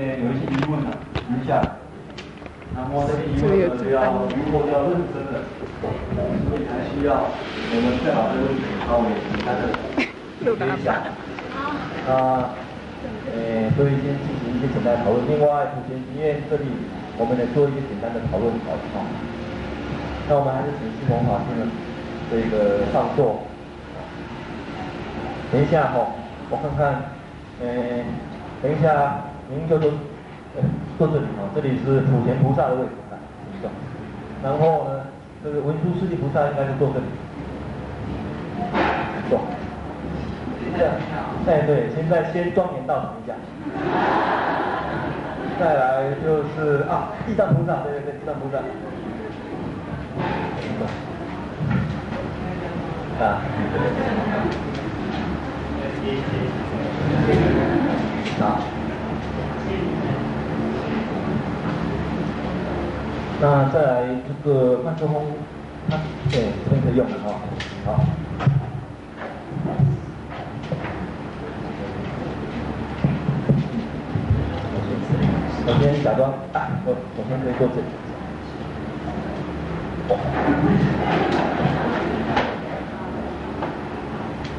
面有一些疑问啊，一下。那么这些疑问呢，就要如果要认真的，所以才需要我们最好这个问题稍微简单的解一下。啊，呃，所以先进行一些简单的讨论。另外，首先因为这里我们来做一些简单的讨论好不好？那我们还是请西蒙法师呢，这个上座。等一下哈、哦，我看看，呃，等一下您就坐，坐这里啊，这里是普贤菩萨的位置啊，坐。然后呢，这个文殊师利菩萨应该是坐这里，坐。这，哎对，现在先庄严到场一下。再来就是啊，地藏菩萨，对对对，地藏菩萨。啊。啊，那再来这个麦克风，它对，这边可以用的哈，好。我先假装啊，我我先可以坐这。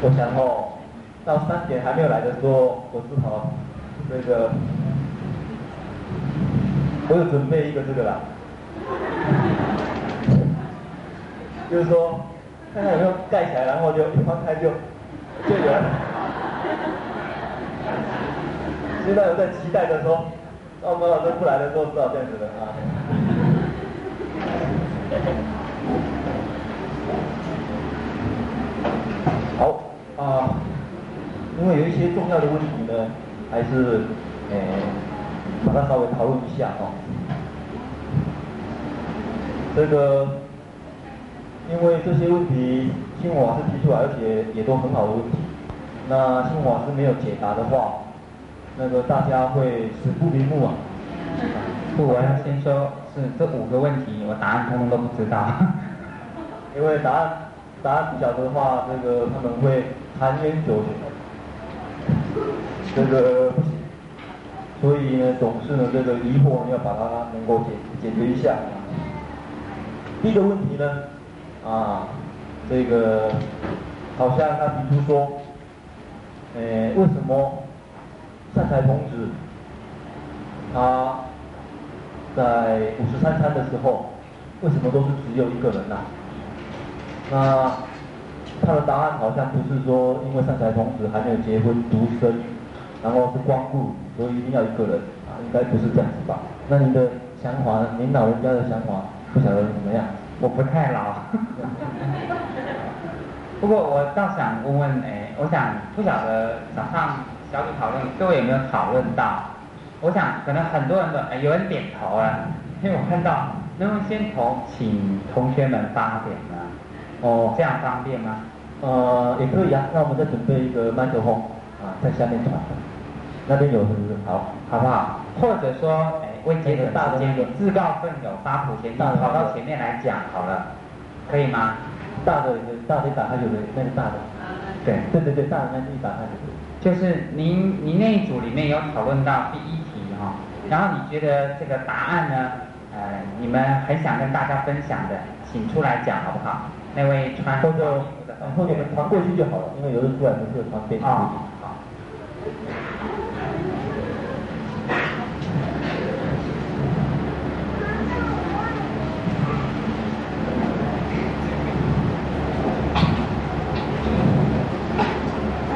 我想哦。到三点还没有来的时候，我是好这个，我有准备一个这个啦，就是说看看有没有盖起来，然后就一翻开就就有了。现在有在期待着说，那我们老师不来的时候是要这样子的啊。好啊。因为有一些重要的问题呢，还是呃，把它稍微讨论一下哦。这个，因为这些问题，新闻老师提出来，而且也都很好的问题。那新闻老师没有解答的话，那个大家会死不瞑目啊。不，我要先说，是这五个问题，我答案通通都不知道。因为答案答案不晓得的话，这个他们会含冤九九。这个不行，所以呢，总是呢，这个疑惑要把它能够解解决一下。第一个问题呢，啊，这个好像他提出说，呃，为什么善财童子他在五十三餐的时候，为什么都是只有一个人呢？啊？那他的答案好像不是说，因为善财童子还没有结婚独身，然后是光顾，所以一定要一个人啊，应该不是这样子吧？那您的想法，您老人家的想法，不晓得怎么样？我不太老，不过我倒想问问，哎，我想不晓得早上小组讨论各位有没有讨论到？我想可能很多人都哎有人点头了，因为我看到能不能先从请同学们发点呢？哦，这样方便吗？呃，也可以啊。那我们再准备一个麦克风啊，在下面传。那边有是不是？好，好不好？或者说，哎，为节省时间，自告奋勇发普贤经，跑到前面来讲好了，可以吗？大的，大的打开就可以，那个大的。对，对对对，大的那一打开就可以。就是您，您那一组里面有讨论到第一题哈，然后你觉得这个答案呢，呃，你们很想跟大家分享的，请出来讲好不好？那位穿或者或者我们传过去就好了，因为有人出来不是传电视。啊，好。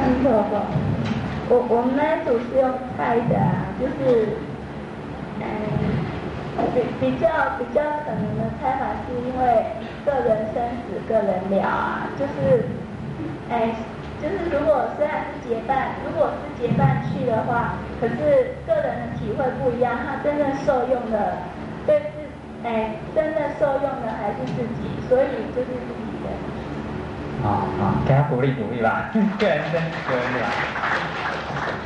嗯，不不，我我们那组是用猜的啊，就是，嗯。比比较比较可能的猜法是因为个人生死个人了啊，就是，哎，就是如果虽然是结伴，如果是结伴去的话，可是个人的体会不一样，他真正受用的，对自，哎，真正受用的还是自己，所以就是自己的。好好，给他鼓励鼓励吧，个人生死个人了。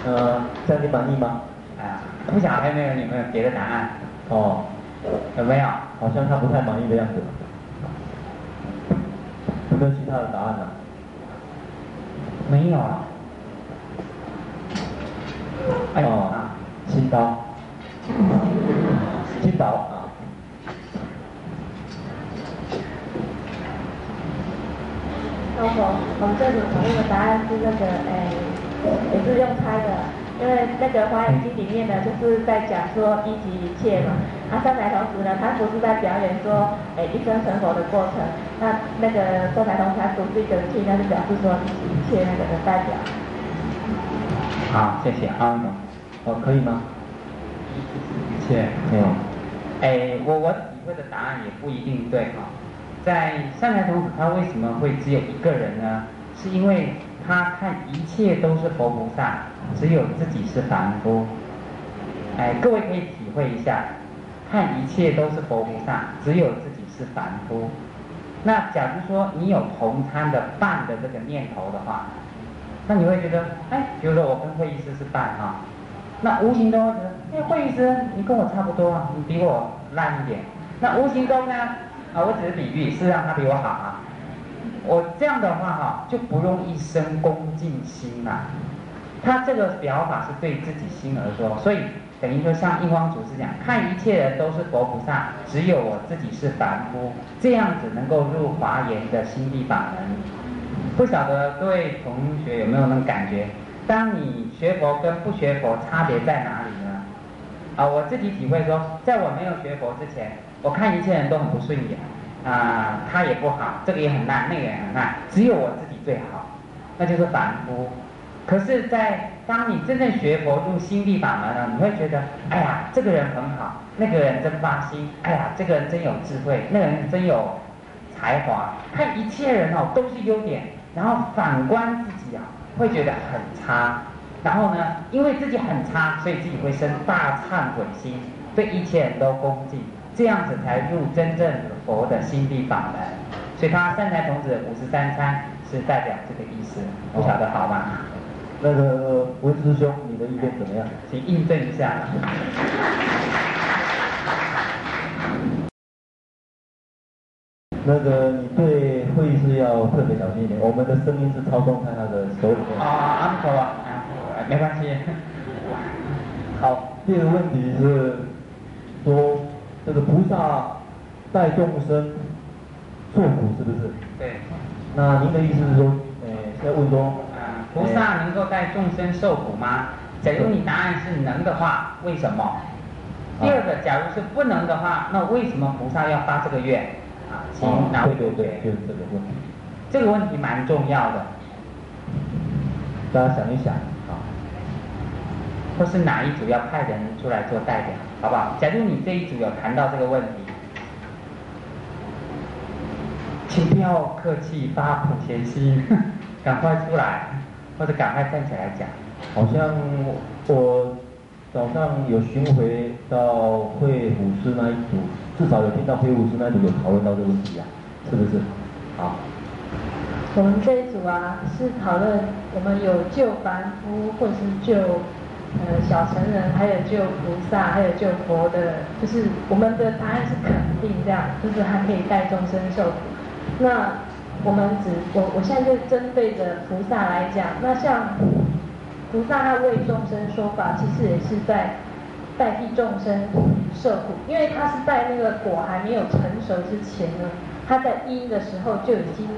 呃，这样你满意吗？啊，不晓得还有没有你们有别的答案？哦，有没有？好像他不太满意的样子。有没有其他的答案呢？没有啊。哦，新刀。青岛啊。老婆，我们这组讨论的答案是那个，哎，也是用猜的，因为那个《华严经》里面呢，就是在讲说一即一切嘛。啊，善财童子呢，他不是在表演说，哎，一生成佛的过程。那那个善财童子他不是一个人去，那就表示说一即一切那个的代表。好，谢谢啊。哦，可以吗？一切，没有。哎，我我体会的答案也不一定对哈。在善财童子，他为什么会只有一个人呢？是因为他看一切都是佛菩萨，只有自己是凡夫。哎，各位可以体会一下，看一切都是佛菩萨，只有自己是凡夫。那假如说你有同参的伴的这个念头的话，那你会觉得，哎，比如说我跟慧医师是伴哈，那无形中会觉得，哎，慧医师你跟我差不多，你比我烂一点。那无形中呢？啊，我只是比喻，是让他比我好啊。我这样的话哈，就不用一生恭敬心了。他这个表法是对自己心而说，所以等于说像印光祖师讲，看一切人都是佛菩萨，只有我自己是凡夫，这样子能够入华严的心地法门。不晓得各位同学有没有那种感觉？当你学佛跟不学佛差别在哪里呢？啊，我自己体会说，在我没有学佛之前。我看一切人都很不顺眼，啊、他也不好，这个也很烂，那个也很烂，只有我自己最好，那就是凡夫。可是，在当你真正学佛入心地法门了，你会觉得，哎呀，这个人很好，那个人真发心，哎呀，这个人真有智慧，那个人真有才华。看一切人哦，都是优点，然后反观自己啊，会觉得很差。然后呢，因为自己很差，所以自己会生大忏悔心，对一切人都恭敬。这样子才入真正佛的心地法门，所以他善财童子五十三参是代表这个意思，不晓得好吗？那个文师兄，你的意见怎么样？请印证一下。那个你对会议室要特别小心一点，我们的声音是操纵在他的手里面。啊啊啊！好吧，没关系。好，第二个问题是说。这个菩萨带众生受苦是不是？对。那您的意思是说，呃，在问说，啊，菩萨能够带众生受苦吗？假如你答案是能的话，为什么？第二个，假如是不能的话，那为什么菩萨要发这个愿？啊，请哪位同学？对对对，就是这个问题。这个问题蛮重要的，大家想一想。或是哪一组要派人出来做代表，好不好？假如你这一组有谈到这个问题，请不要客气，发普贤心，赶快出来，或者赶快站起来讲。好像我早上有巡回到会武师那一组，至少有听到会武师那一组有讨论到这个问题啊，是不是？好。我们这一组啊，是讨论我们有救凡夫，或是救。呃，小成人还有救菩萨，还有救佛的，就是我们的答案是肯定这样，就是还可以代众生受苦。那我们只我我现在就针对着菩萨来讲，那像菩萨他为众生说法，其实也是在代替众生受苦，因为他是在那个果还没有成熟之前呢，他在因的时候就已经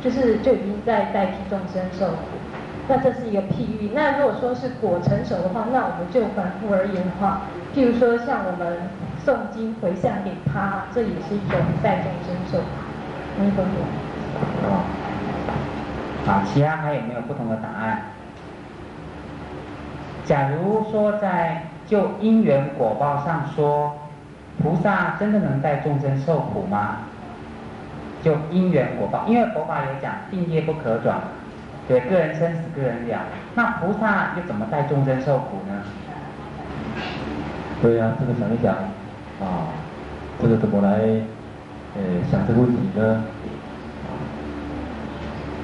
就是就已经在代替众生受苦。那这是一个譬喻。那如果说是果成熟的话，那我们就凡夫而言的话，譬如说像我们诵经回向给他，这也是一种代众生受苦。能懂吗？哦。好，其他还有没有不同的答案？假如说在就因缘果报上说，菩萨真的能代众生受苦吗？就因缘果报，因为佛法有讲，定业不可转。对，个人生死，个人了。那菩萨又怎么带众生受苦呢？对呀、啊，这个想一想，啊，这个怎么来，呃，想这个问题呢？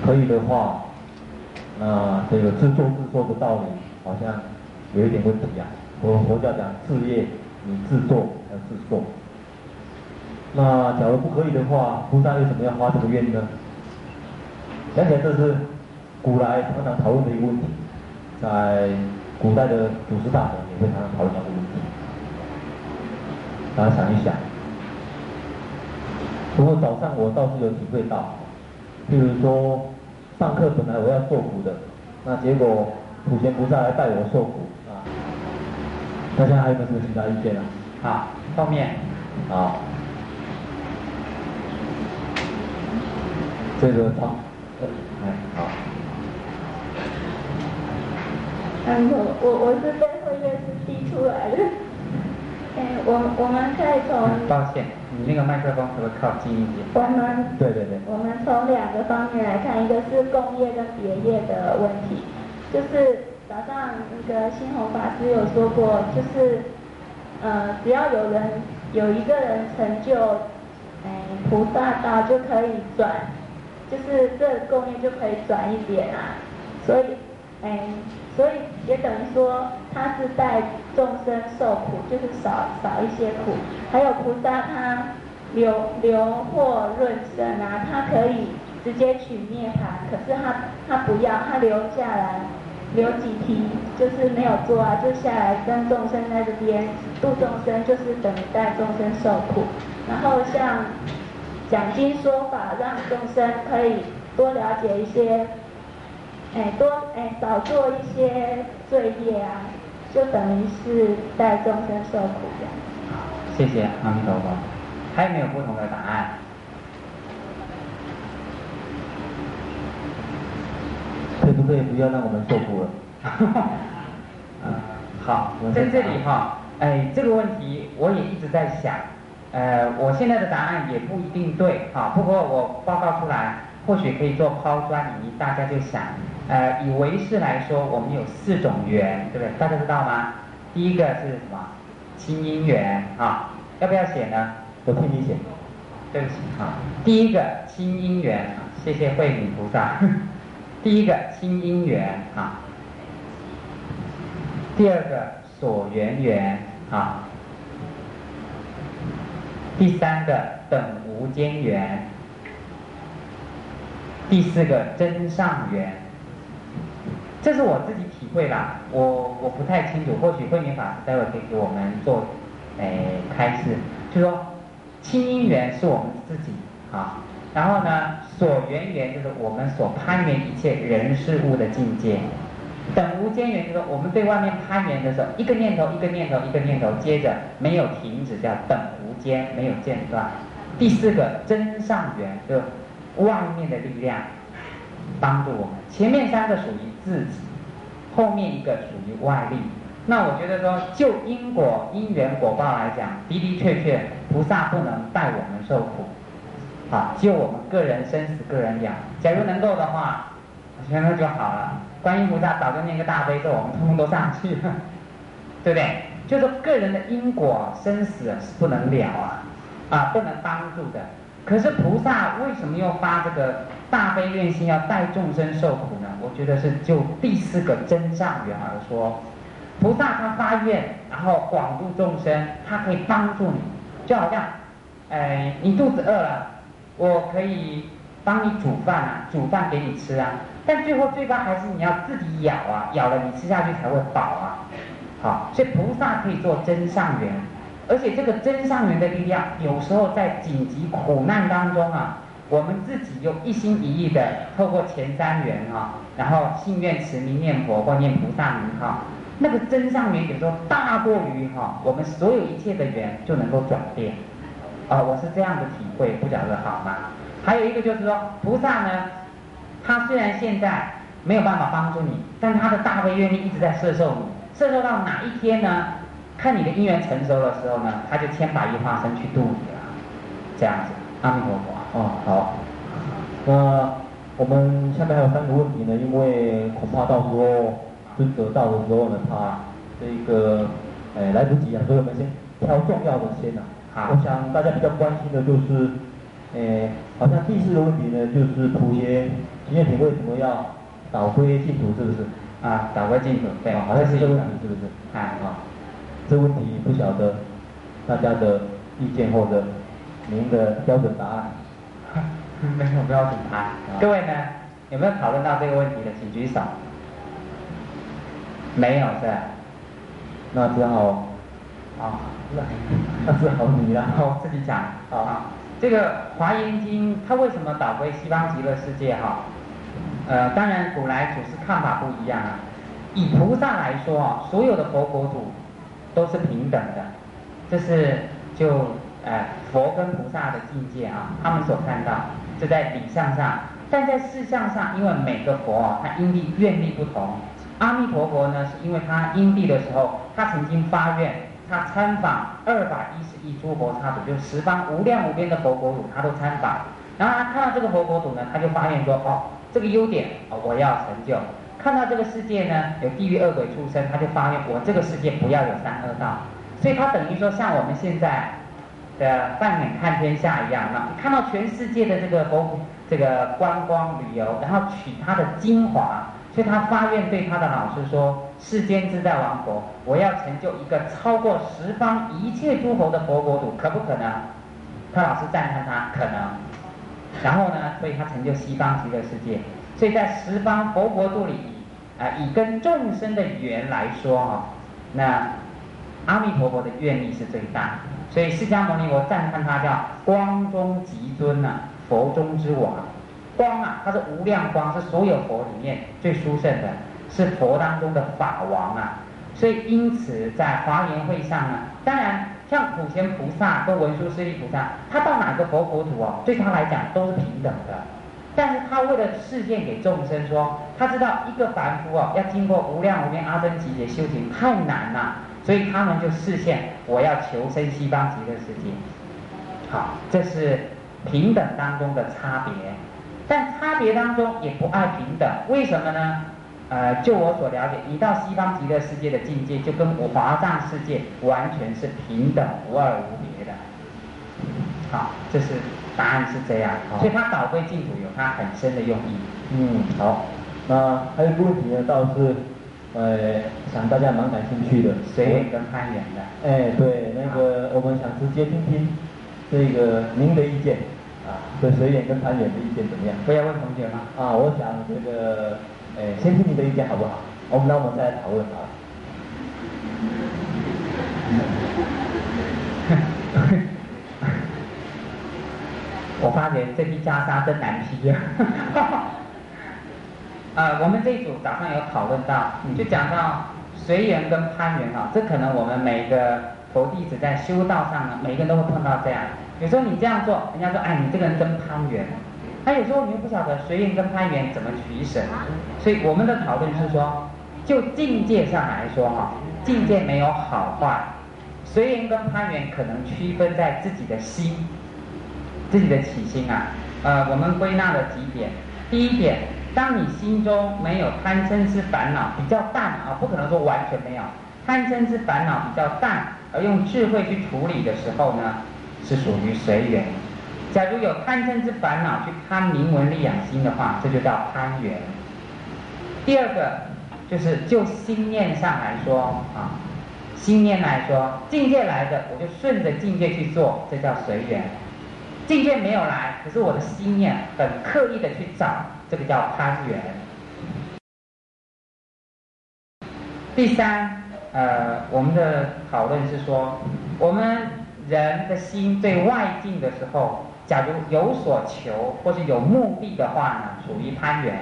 可以的话，那这个自作自受的道理好像有一点问题呀、啊。佛佛教讲自业，你自作还是自受？那假如不可以的话，菩萨为什么要发这个愿呢？想起来这是。古来常常讨论的一个问题，在古代的祖师大德也会常常讨论到这个问题。大家想一想。不过早上我倒是有体会到，譬如说上课本来我要受苦的，那结果普贤菩萨来带我受苦啊。大家还有没有什么其他意见啊？好，后面。好。这个好，哎，好。嗯，我我我是被会议室逼出来的。哎，我我们可以从。抱歉，你那个麦克风可不可以靠近一点？我们。对对对。我们从两个方面来看，一个是工业跟别业的问题，就是早上那个新红法师有说过，就是呃，只要有人有一个人成就，哎，菩萨道就可以转。就是这个共业就可以转一点啊，所以，哎，所以也等于说他是带众生受苦，就是少少一些苦。还有菩萨他留留祸润生啊，他可以直接取涅槃，可是他他不要，他留下来留几提，就是没有做啊，就下来跟众生在这边度众生，就是等于带众生受苦。然后像。讲经说法，让众生可以多了解一些，哎，多哎少做一些罪业啊，就等于是带众生受苦的。好，谢谢阿弥陀佛。还有没有不同的答案？可不可以不要让我们受苦了？嗯，好，在这里哈，哎，这个问题我也一直在想。呃，我现在的答案也不一定对啊，不过我报告出来，或许可以做抛砖引玉，大家就想，呃，以唯识来说，我们有四种缘，对不对？大家知道吗？第一个是什么？亲因缘啊，要不要写呢？我替你写。对不起啊，第一个亲因缘，谢谢慧敏菩萨。第一个亲因缘啊，第二个所缘缘啊。第三个等无间缘，第四个真上缘，这是我自己体会啦，我我不太清楚，或许慧明法师待会可以给我们做诶开示，就说亲因缘是我们自己啊，然后呢所缘缘就是我们所攀缘一切人事物的境界。等无间缘，就是我们对外面攀缘的时候，一个念头一个念头一个念头，接着没有停止，叫等无间，没有间断。第四个真上缘，就外面的力量帮助我们。前面三个属于自己，后面一个属于外力。那我觉得说，就因果因缘果报来讲，的的确确，菩萨不能代我们受苦，好，就我们个人生死个人了。假如能够的话，全都就好了。观音菩萨早就念个大悲咒，我们通通都上去了，对不对？就是个人的因果生死是不能了啊，啊，不能帮助的。可是菩萨为什么又发这个大悲愿心，要带众生受苦呢？我觉得是就第四个真上缘而说，菩萨他发愿，然后广度众生，他可以帮助你，就好像，哎，你肚子饿了，我可以帮你煮饭啊，煮饭给你吃啊。但最后最终还是你要自己咬啊，咬了你吃下去才会饱啊。好，所以菩萨可以做真上缘，而且这个真上缘的力量，有时候在紧急苦难当中啊，我们自己又一心一意的透过前三缘哈，然后信愿持名念佛或念菩萨名号，那个真上缘有时候大过于哈我们所有一切的缘就能够转变。啊，我是这样的体会，不晓得好吗？还有一个就是说，菩萨呢。他虽然现在没有办法帮助你，但他的大悲愿力一直在摄受你，摄受到哪一天呢？看你的因缘成熟的时候呢，他就千百亿化身去度你了。这样子，阿弥陀佛。哦，好。那我们下面还有三个问题呢，因为恐怕到时候尊者到的时候呢，他这个哎来不及啊，所以我们先挑重要的先啊。好。我想大家比较关心的就是，哎，好像第四个问题呢，就是普贤。今天你为什么要导归净土？是不是？啊，导归净土，对，好像是这个问题，是不是？啊啊，这问题不晓得大家的意见或者您的标准答案。没有标准答案。各位呢，有没有讨论到这个问题的，请举手。没有是吧？那只好啊，那那只好你了，我自己讲啊。这个《华严经》它为什么导归西方极乐世界哈？呃，当然古来祖师看法不一样啊。以菩萨来说啊，所有的佛国土都是平等的，这是就呃佛跟菩萨的境界啊，他们所看到，这在理相上，但在事相上，因为每个佛啊，他因地愿力不同。阿弥陀佛呢，是因为他因地的时候，他曾经发愿，他参访二百一十亿诸佛刹土，就十方无量无边的佛国土，他都参访。然后他看到这个佛国土呢，他就发愿说，哦，这个优点哦，我要成就。看到这个世界呢，有地狱恶鬼出生，他就发愿，我这个世界不要有三恶道。所以他等于说，像我们现在的放眼看天下一样，那看到全世界的这个佛这个观光旅游，然后取它的精华。所以他发愿对他的老师说：“世间自在王佛，我要成就一个超过十方一切诸侯的佛国土，可不可能？”他老师赞叹他可能。然后呢，所以他成就西方极乐世界。所以在十方佛国土里，啊、以跟众生的缘来说哈，那阿弥陀佛的愿力是最大。所以释迦牟尼，我赞叹他叫光中极尊呐，佛中之王。光啊，它是无量光，是所有佛里面最殊胜的，是佛当中的法王啊。所以因此在华严会上呢，当然像普贤菩萨跟文殊师利菩萨，他到哪个佛国土哦，对他来讲都是平等的。但是他为了示现给众生说，他知道一个凡夫哦，要经过无量无边阿僧只劫修行太难了，所以他们就视现我要求生西方极乐世界。好，这是平等当中的差别。但差别当中也不爱平等，为什么呢？呃，就我所了解，一到西方极乐世界的境界，就跟我华藏世界完全是平等无二无别的。好，这是答案是这样，所以它导归净土有它很深的用意。嗯，好，那还有一个问题呢，倒是，呃，想大家蛮感兴趣的，随缘跟攀缘的。哎，对，那个我们想直接听听这个您的意见。啊，对谁演跟攀缘的意见怎么样？不要问同学吗？啊，我想这个，哎，先听你的意见好不好？我们那我们再来讨论啊。我发觉这批袈裟真难披啊。呃，我们这一组早上有讨论到，就讲到随缘跟攀缘啊，这可能我们每个佛弟子在修道上呢，每个人都会碰到这样。有时候你这样做，人家说，哎，你这个人真攀缘。他有时候你又不晓得随缘跟攀缘怎么取舍，所以我们的讨论是说，就境界上来说哈，境界没有好坏，随缘跟攀缘可能区分在自己的心，自己的起心啊。呃，我们归纳了几点。第一点，当你心中没有贪嗔痴烦恼比较淡啊，不可能说完全没有贪嗔痴烦恼比较淡，而用智慧去处理的时候呢，是属于随缘。假如有贪嗔之烦恼去贪名闻利养心的话，这就叫攀缘。第二个就是就心念上来说啊，心念来说，境界来的我就顺着境界去做，这叫随缘。境界没有来，可是我的心念很刻意的去找，这个叫攀缘。第三，呃，我们的讨论是说，我们。人的心对外境的时候，假如有所求或是有目的的话呢，属于攀缘；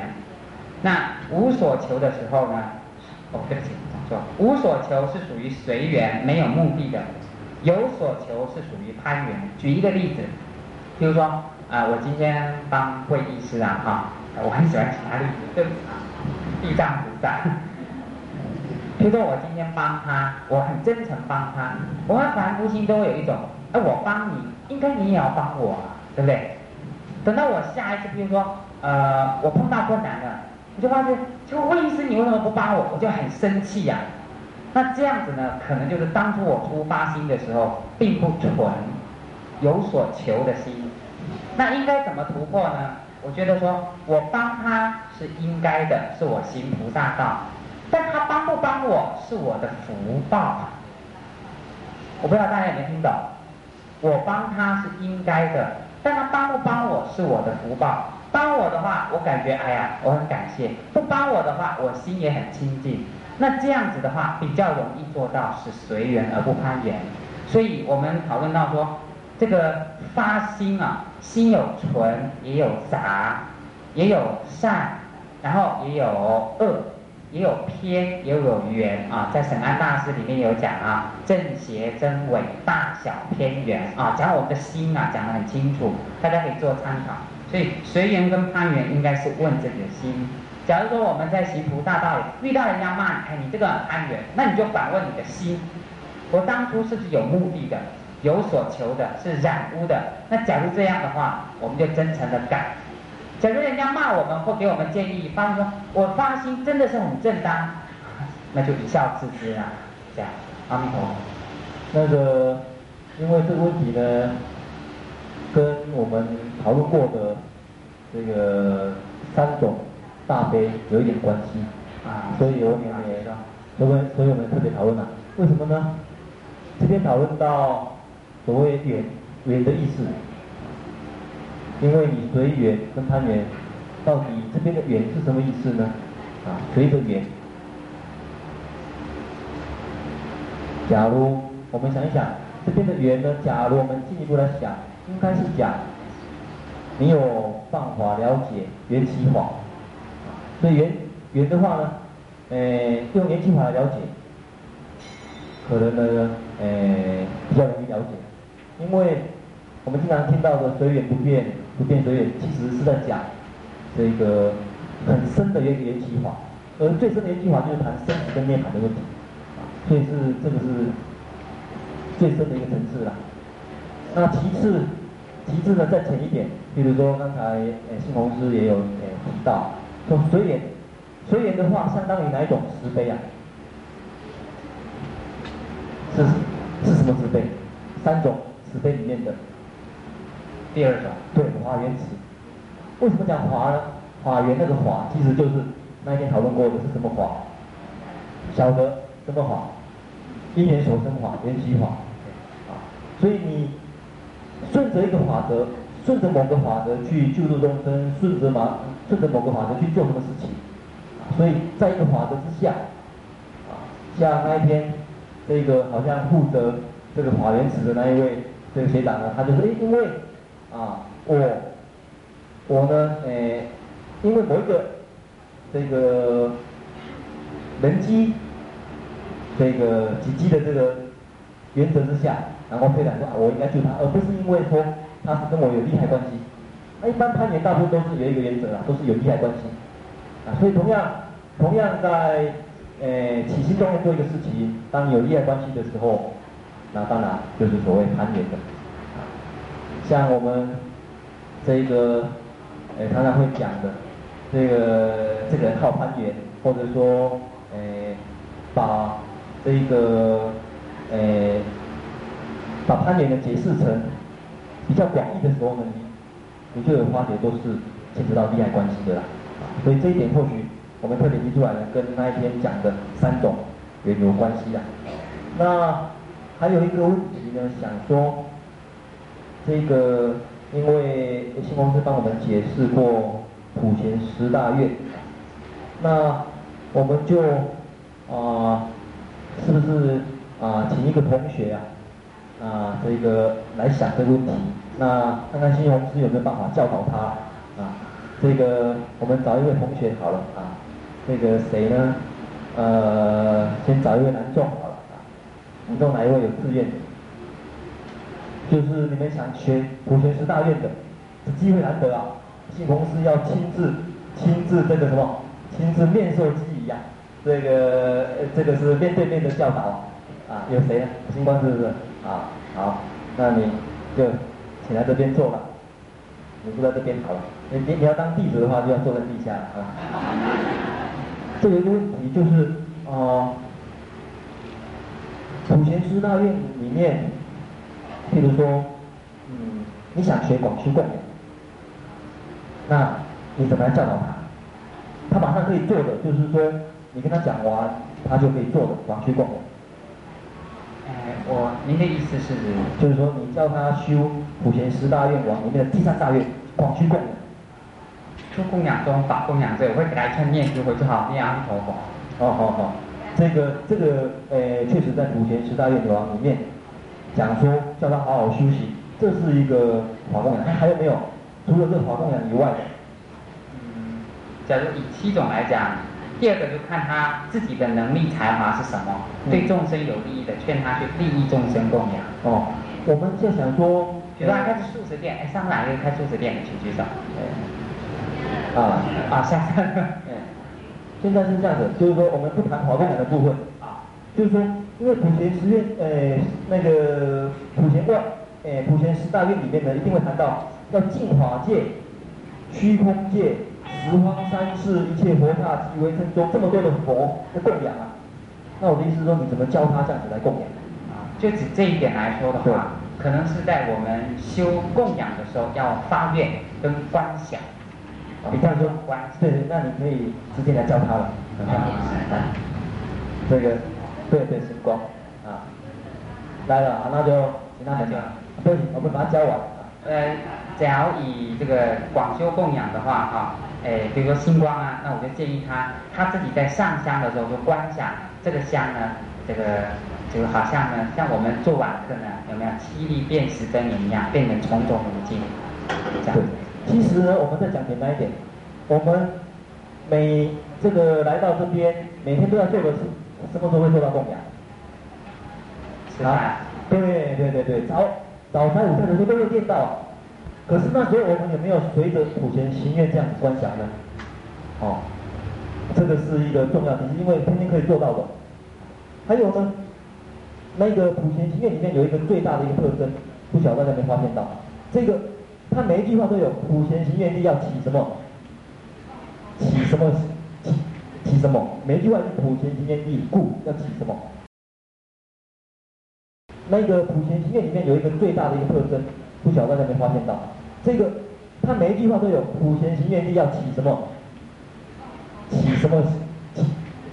那无所求的时候呢，哦，对不起，讲错，无所求是属于随缘，没有目的的；有所求是属于攀缘。举一个例子，比如说啊、我今天帮会计师啊，哈，我很喜欢举他例子，对不起啊，地藏菩萨。比如说我今天帮他，我很真诚帮他，我们凡夫心都会有一种，哎，我帮你，应该你也要帮我啊，对不对？等到我下一次，比如说，呃，我碰到困难了，我就发现，就问医师，你为什么不帮我？我就很生气呀、啊。那这样子呢，可能就是当初我出发心的时候，并不纯，有所求的心。那应该怎么突破呢？我觉得说我帮他是应该的，是我行菩萨道。但他帮不帮我是我的福报，我不知道大家有没有听懂？我帮他是应该的，但他帮不帮我是我的福报。帮我的话，我感觉哎呀，我很感谢；不帮我的话，我心也很清净。那这样子的话，比较容易做到是随缘而不攀缘。所以我们讨论到说，这个发心啊，心有纯，也有杂，也有善，然后也有恶，也有偏，也有圆啊。在审安大师里面有讲啊，正邪真伪，大小偏圆啊，讲我们的心啊，讲得很清楚，大家可以做参考。所以随缘跟攀缘应该是问自己的心。假如说我们在行菩萨道遇到人家骂你，哎，你这个很攀缘，那你就反问你的心。我当初是不是有目的的，有所求的，是染污的？那假如这样的话，我们就真诚的改。假如人家骂我们或给我们建议，发现说我发心真的是很正当，那就一笑置之啊。这样，阿弥陀佛。那个，因为这个问题呢，跟我们讨论过的这个三种大悲有一点关系啊，所以有点点，所以所以我们特别讨论了，为什么呢？这边讨论到所谓缘缘的意思，因为你随缘跟攀缘，到底这边的缘是什么意思呢？啊，随着缘。假如我们想一想，这边的缘呢，假如我们进一步来想，应该是讲你有办法了解缘起法，所以缘缘的话呢，诶，用缘起法来了解。可能呢，诶、欸，比较容易了解，因为我们经常听到的随缘不变，不变随缘，其实是在讲这个很深的一个缘起法，而最深的缘起法就是谈生死跟涅槃的问题，所以是这个是最深的一个层次啦。那其次，其次呢再浅一点，比如说刚才诶信宏师也有诶提到，说随缘，随缘的话相当于哪一种慈悲啊？是是什么慈悲？三种慈悲里面的第二种，对，华缘慈。为什么讲华呢？华缘那个华，其实就是那一天讨论过的是什么华？晓得什么华？因缘所生华，缘起华。啊，所以你顺着一个法则，顺着某个法则去救度众生，顺着嘛，顺着某个法则去做什么事情？所以在一个法则之下，啊，像那一天。这个好像负责这个华严寺的那一位这个学长呢，他就说，因为啊，我我呢，诶，因为某一个这个人机这个几机的这个原则之下，然后推断说，啊，我应该救他，而不是因为说他是跟我有利害关系。那一般攀岩大部分都是有一个原则啊，都是有利害关系啊，所以同样同样在。诶，起心动念做一个事情，当你有利害关系的时候，那当然就是所谓攀缘的。像我们这个诶常常会讲的，这个这个人靠攀缘，或者说诶把这个诶把攀缘的解释成比较广义的时候呢，你就有发觉都是牵扯到利害关系的啦。所以这一点或许。我们特别提出来的，跟那一天讲的三种缘有关系的。那还有一个问题呢，想说这个，因为信宏师帮我们解释过普贤十大愿，那我们就啊、是不是啊，请一个同学啊，啊，这个来想这个问题，那看看信宏师有没有办法教导他啊？这个我们找一位同学好了啊。那个谁呢？呃，先找一位男众好了啊。男众哪一位有志愿？就是你们想学普贤十大愿的，这机会难得啊！信宏师要亲自亲自这个什么，亲自面授机宜啊。这个这个是面对面的教导啊。有谁呢？新光是不是？啊，好，那你就请来这边坐吧。你坐在这边好了。你你你要当弟子的话，就要坐在地下啊。这有一个问题就是，啊，普贤十大院里面，譬如说，嗯，你想学广虚供养，那你怎么来教导他？他马上可以做的，就是说，你跟他讲完，他就可以做的广虚供养。哎，我您的意思是？就是说，你叫他修普贤十大愿王里面的第三大愿广虚供养。出供养中，法供养，者我会给他一串念珠，回去好念阿弥陀佛。哦，好好。这个这个呃，确实在普贤十大愿王里面讲说叫他好好休息，这是一个法供养。那还有没有？除了这个法供养以外的？嗯，假如以七种来讲，第二个就看他自己的能力才华是什么，嗯、对众生有利益的，劝他去利益众生供养。哦，我们就想说，比如说开素食店，哎，上哪一个开素食店的，请举手。啊啊，下次。现在是这样子，就是说我们不谈华供养的部分啊，就是说，因为普贤十愿，呃，那个普贤观，呃，普贤十大愿里面呢，一定会谈到要净法界、虚空界、十方三世一切佛刹及为称中这么多的佛的供养啊。那我的意思是说，你怎么教他这样子来供养？啊，就指这一点来说的话，可能是在我们修供养的时候要发愿跟观想。你这样说，对，那你可以直接来教他了。啊，这个，对对，星光，啊，来了，那就请他讲。对，我们把它教完。呃，假如以这个广修供养的话，哈，哎，比如说星光啊，那我就建议他，他自己在上香的时候就观想这个香呢，这个就好像呢，像我们做晚课呢，有没有七力变十灯一样，变成种种无尽，这样。对其实呢，我们再讲简单一点，我们每这个来到这边，每天都要做的事什么时候会受到供养？啊，对对对对，早早餐、午餐的时候都会见到。可是那时候我们有没有随着普贤行愿这样子观想呢？哦，这个是一个重要的，因为天天可以做到的。还有呢，那个普贤行愿里面有一个最大的一个特征，不晓得大家有没有发现到？这个。他每一句话都有普贤行愿力要起什么？起什么？起起什么？每一句话是普贤行愿力故要起什么？那个普贤行愿里面有一个最大的一个特征，不晓得大家没发现到？这个他每一句话都有普贤行愿力要起什么？起什么？起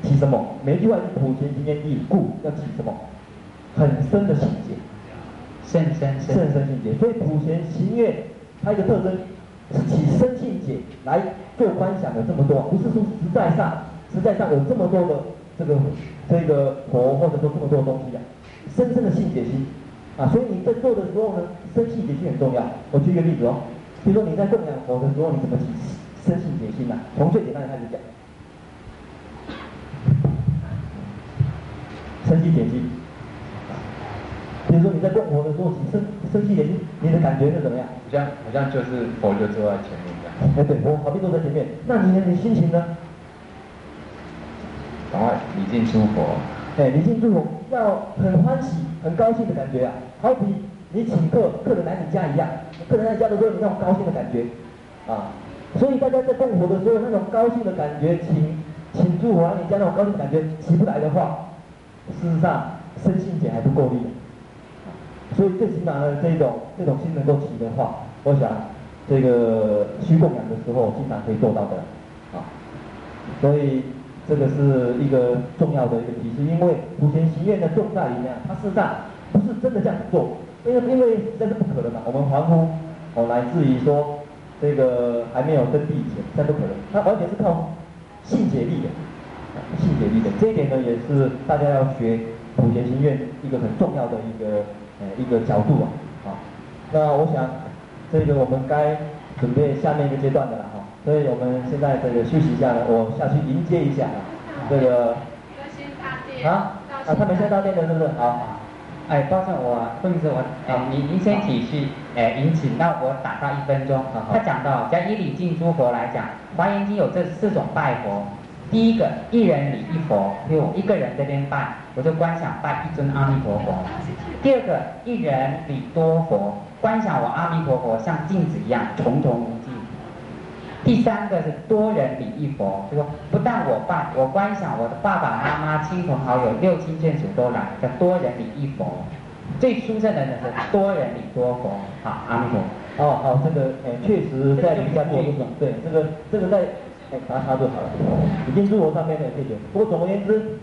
起什么？每一句话是普贤行愿力故要起什么？很深的信节，甚深深深信节，所以普贤行愿。它一个特征是起深性解来做观想的这么多，不是说实在上实在上有这么多的这个这个佛或者说这么多东西啊，深深的性解析啊，所以你在做的时候呢，深性解析很重要。我举一个例子哦，比如说你在供养佛的时候，你怎么起深性解析呢？从最简单的开始讲，深性解析。比如说你在供佛的时候，生生气点心，你的感觉是怎么样？好像好像就是佛就坐在前面这样。哎，对，佛好比坐在前面，那你的？你心情呢？赶快礼敬诸佛。哎，礼敬诸佛，要很欢喜、很高兴的感觉啊，好比你请客，客人来你家一样，客人来你家的时候，你那种高兴的感觉啊。所以大家在供佛的时候，那种高兴的感觉，请请诸佛来你家那种高兴的感觉起不来的话，事实上生信解还不够力。所以最起码的这种这种心能够起的话，我想这个虚供养的时候经常可以做到的，啊，所以这个是一个重要的一个提示，因为普贤行愿的重在于呢，它事实上不是真的这样子做，因为因为这是不可能的，我们凡夫哦，来自于说这个还没有登地以前，这不可能，它完全是靠信解力的，信解力的，这一点呢也是大家要学普贤行愿一个很重要的一个。一个角度啊，好，那我想这个我们该准备下面一个阶段的了哈，所以我们现在这个休息一下呢，我下去迎接一下啊，这个啊？啊，他们先到店的是不是？好，哎，抱歉我不好意思我，哎，您您先提去，哎，引起，那我打到一分钟。他讲到，在以礼敬诸佛来讲，华严经有这四种拜佛。第一个，一人礼一佛，比如我一个人这边拜，我就观想拜一尊阿弥陀佛。第二个，一人礼多佛，观想我阿弥陀佛像镜子一样重重无尽。第三个是多人礼一佛，就说不但我拜，我观想我的爸爸妈妈、亲朋好友、六亲眷属都来，叫多人礼一佛。最殊胜的呢是多人礼多佛，好，阿弥陀佛。哦，好，这个，哎，确实在瑜伽经上，对，这个，这个在。把它就好了。礼敬诸佛上面的这些，不过总而言之，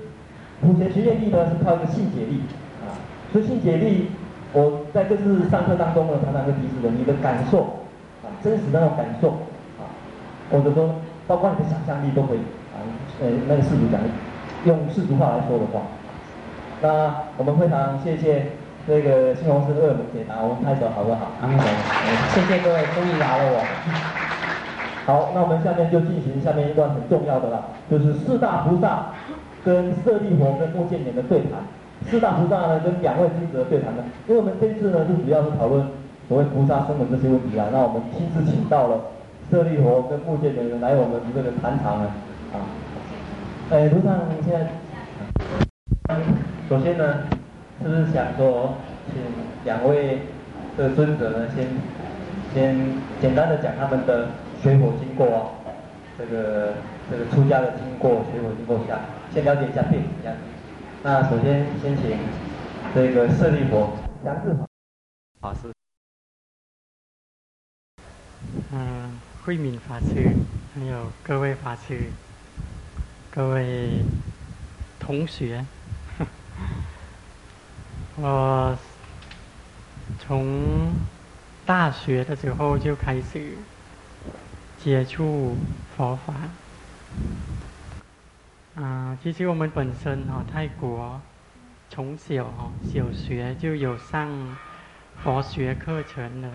普贤学业力呢是靠一个信解力啊。所以信解力，我在这次上课当中呢，常常会提示的，你的感受啊，真实的那种感受啊，或者说包括你的想象力都可以啊。呃，那个世俗讲的，用世俗话来说的话。那我们非常谢谢这个新红师为我们解答，我们拍手好不好？谢谢各位，终于饶了我。好，那我们下面就进行下面一段很重要的了，就是四大菩萨跟舍利弗跟目犍连的对谈。四大菩萨呢跟两位尊者对谈呢，因为我们这次呢就主要是讨论所谓菩萨生闻这些问题啊，那我们亲自请到了舍利弗跟目犍连来我们这个坛场呢，啊，哎，卢上现在。首先呢，是不是想说，请两位的尊者呢，先先简单的讲他们的学佛经过啊，这个这个出家的经过，学佛经过下，先了解一下背景这样。那首先先请这个舍利佛杨志法师。嗯，慧敏法师，还有各位法师，各位同学。我从大学的时候就开始接触佛法。啊，其实我们本身哈泰国从小哈小学就有上佛学课程的，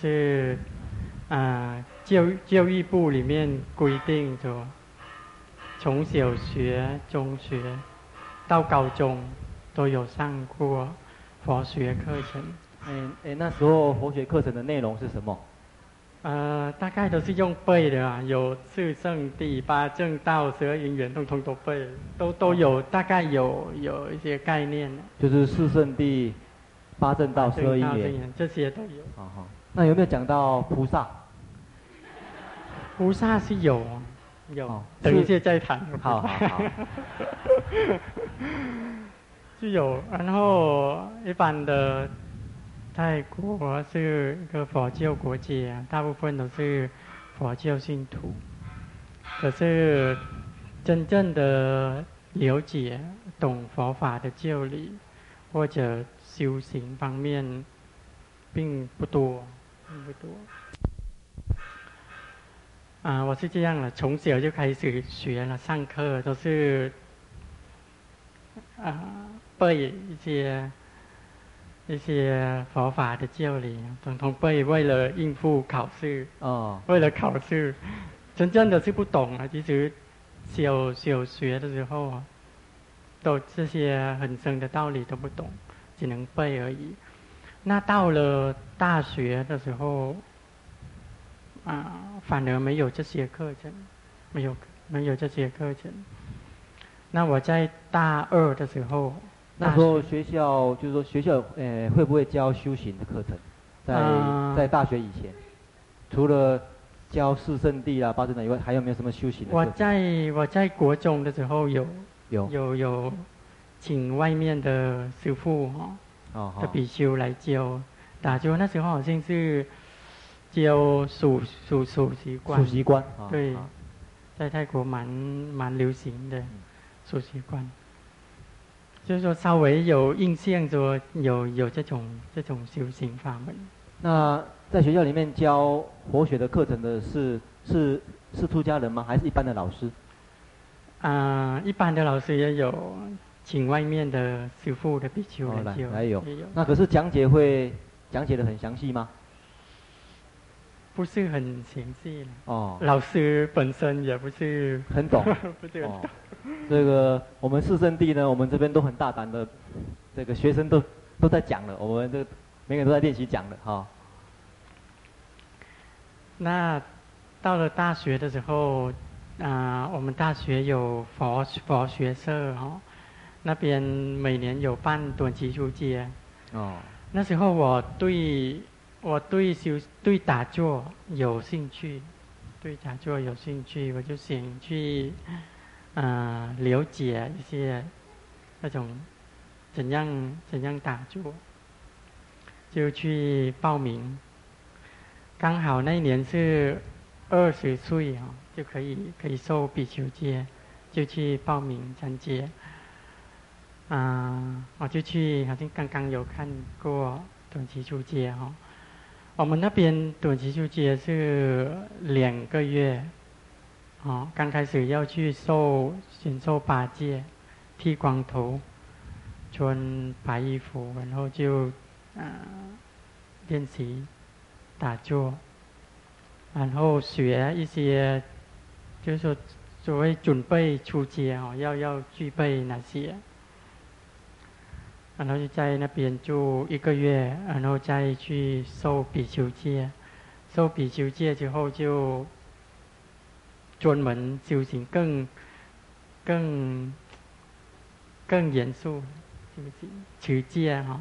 是啊教教育部里面规定的，从小学、中学到高中。都有上过佛学课程。嗯，哎，那时候佛学课程的内容是什么？呃，大概都是用背的啊，有四圣谛、八正道、十二因缘，通通都背，都都有，大概有有一些概念。就是四圣谛、八正道、十二因缘，这些都有。好好。那有没有讲到菩萨？菩萨是有，有。哦、等一下再谈。好好好。是有，然后一般的泰国是一个佛教国家，大部分都是佛教信徒。可是真正的了解、懂佛法的教理或者修行方面，并不多，并不多。啊，我是这样了，从小就开始学了，上课都是啊。背一些一些佛法的教理，统统背，为了应付考试。哦。为了考试，真正的是不懂啊！其实小小学的时候，都这些很深的道理都不懂，只能背而已。那到了大学的时候，啊，反而没有这些课程，没有没有这些课程。那我在大二的时候。那时候学校就是说学校，呃，会不会教修行的课程？在、呃、在大学以前，除了教四圣地啊、八正道以外，还有没有什么修行的程？我在我在国中的时候有有有有请外面的师傅哈，哦，的比丘来教打坐。那时候好像是教数数数息观。数息观。对，在泰国蛮蛮流行的数息观。就是说，稍微有印象，说有有这种这种修行法门。那在学校里面教佛学的课程的是是是出家人吗？还是一般的老师？啊、呃，一般的老师也有，请外面的师傅的比丘来教。还有，有。那可是讲解会讲解的很详细吗？不是很详细。哦。老师本身也不是很懂。不是很懂。哦这个我们四圣地呢，我们这边都很大胆的，这个学生都都在讲了，我们这每个人都在练习讲了哈、哦。那到了大学的时候，啊、呃，我们大学有佛佛学社哈、哦，那边每年有办短期出街。哦。那时候我对我对修对打坐有兴趣，对打坐有兴趣，我就想去。呃，了解一些那种怎样怎样打坐，就去报名。刚好那一年是二十岁啊，就可以可以受比丘戒，就去报名参加。啊、我就去，好像刚刚有看过短期出家哈。我们那边短期出家是两个月。哦，刚开始要去受，先受八戒，剃光头，穿白衣服，然后就啊练习打坐，然后学一些，就是说所谓准备出家哦，要要具备哪些，然后就在那边住一个月，然后再去受比丘戒，受比丘戒之后就专门修行更更更严肃，就是持戒哈，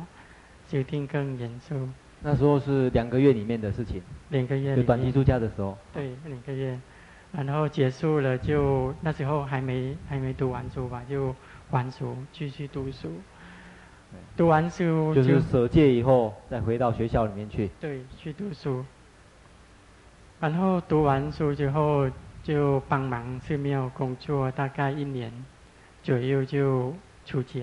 修定更严肃。那时候是两个月里面的事情。两个月。就短期出家的时候。对，两个月。然后结束了就那时候还没还没读完书吧，就还书继续读书。读完书就，就是舍戒以后再回到学校里面去。对，去读书。然后读完书之后就帮忙寺庙工作，大概一年左右就出家。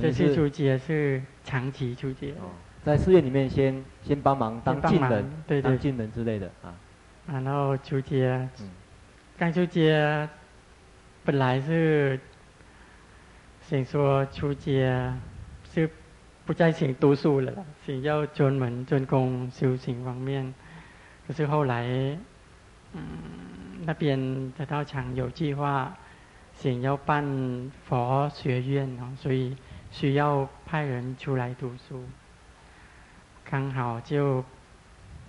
这次出家是长期出家。哦，在寺院里面先先帮忙当近人，对对，当近人之类的啊。然后出家，刚出家，本来是想说出家是不再想读书了，想要专门专攻修行方面。可是后来，嗯，那边的道场有计划，想要办佛学院哦，所以需要派人出来读书，刚好就。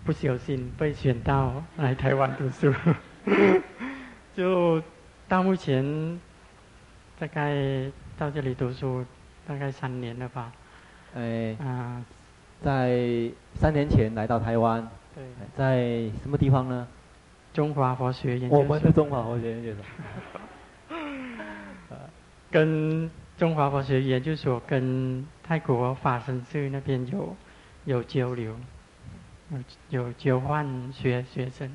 不小心被选到来台湾读书，就到目前大概到这里读书大概三年了吧。哎，啊，在三年前来到台湾。对。在什么地方呢？中华佛学研究所。我们是中华佛学研究所。跟中华佛学研究所跟泰国法身寺那边有有交流。有交换学学生。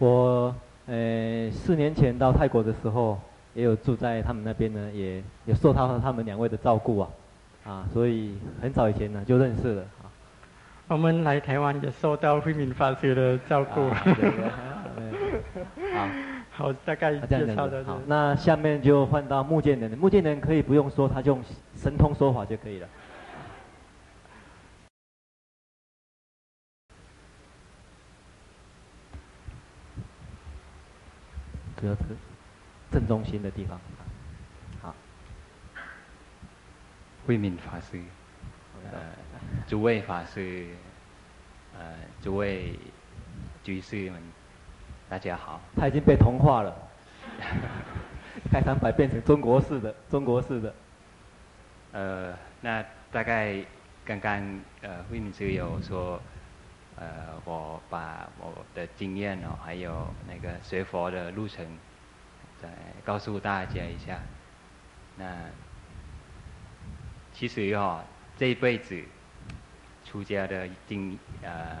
我呃四年前到泰国的时候，也有住在他们那边呢，也也受到他们两位的照顾啊，啊，所以很早以前呢就认识了啊。我们来台湾也受到慧敏法师的照顾。啊、对对对 好，好，大概介绍到这。好，那下面就换到木建人，木建人可以不用说，他就用神通说法就可以了。主要是正中心的地方。好，慧敏法师，呃，诸位法师，呃，诸位居士们，大家好。他已经被同化了，开场白变成中国式的，中国式的。呃，那大概刚刚呃慧敏师有说。呃，我把我的经验哦，还有那个学佛的路程，再告诉大家一下。那其实哦，这一辈子出家的经呃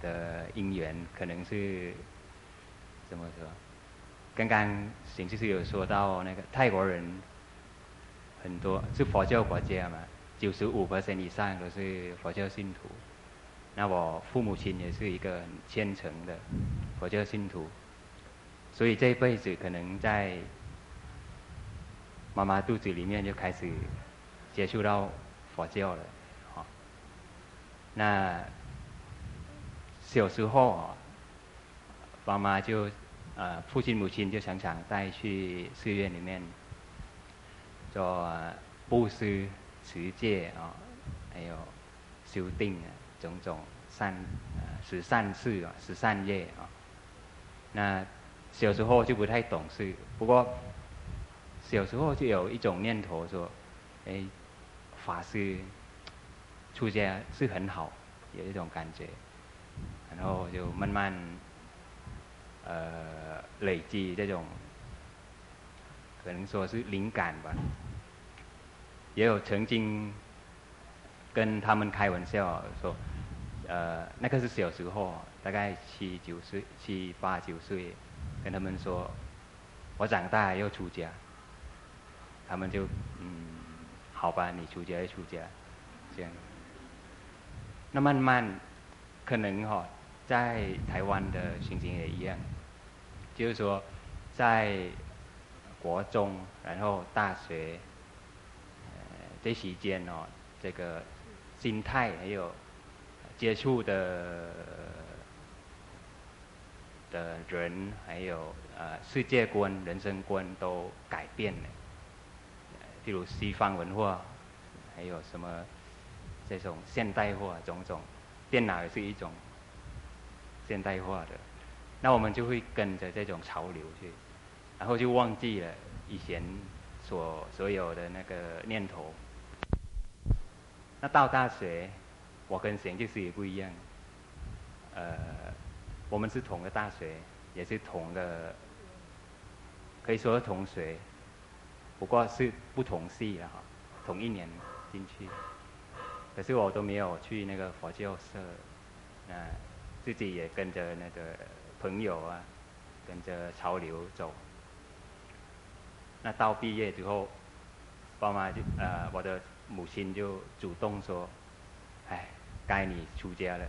的因缘，可能是怎么说？刚刚行就是有说到那个泰国人很多是佛教国家嘛，九十五以上都是佛教信徒。那我父母亲也是一个很虔诚的佛教信徒，所以这一辈子可能在妈妈肚子里面就开始接触到佛教了，好。那小时候，爸妈就呃父亲母亲就常常带去寺院里面做布施、持戒啊，还有修定啊。种种善，呃，十善事啊，十善业啊。那小时候就不太懂事，不过小时候就有一种念头说，哎，法师出家是很好，有一种感觉，然后就慢慢呃累积这种，可能说是灵感吧，也有曾经跟他们开玩笑说。呃，那个是小时候，大概七九岁、七八九岁，跟他们说，我长大要出家。他们就，好吧，你出家就出家，这样。那慢慢，可能哈、哦，在台湾的心情也一样，就是说，在国中，然后大学，这时间哦，这个心态还有接触的的人，还有呃世界观、人生观都改变了。譬如西方文化，还有什么这种现代化种种，电脑也是一种现代化的，那我们就会跟着这种潮流去，然后就忘记了以前所所有的那个念头。那到大学，我跟贤就是也不一样。呃，我们是同个大学，也是同个，可以说是同学，不过是不同系了哈，同一年进去。可是我都没有去那个佛教社，呃，自己也跟着那个朋友啊，跟着潮流走。那到毕业之后，爸妈就呃我的。母亲就主动说：“哎，该你出家了，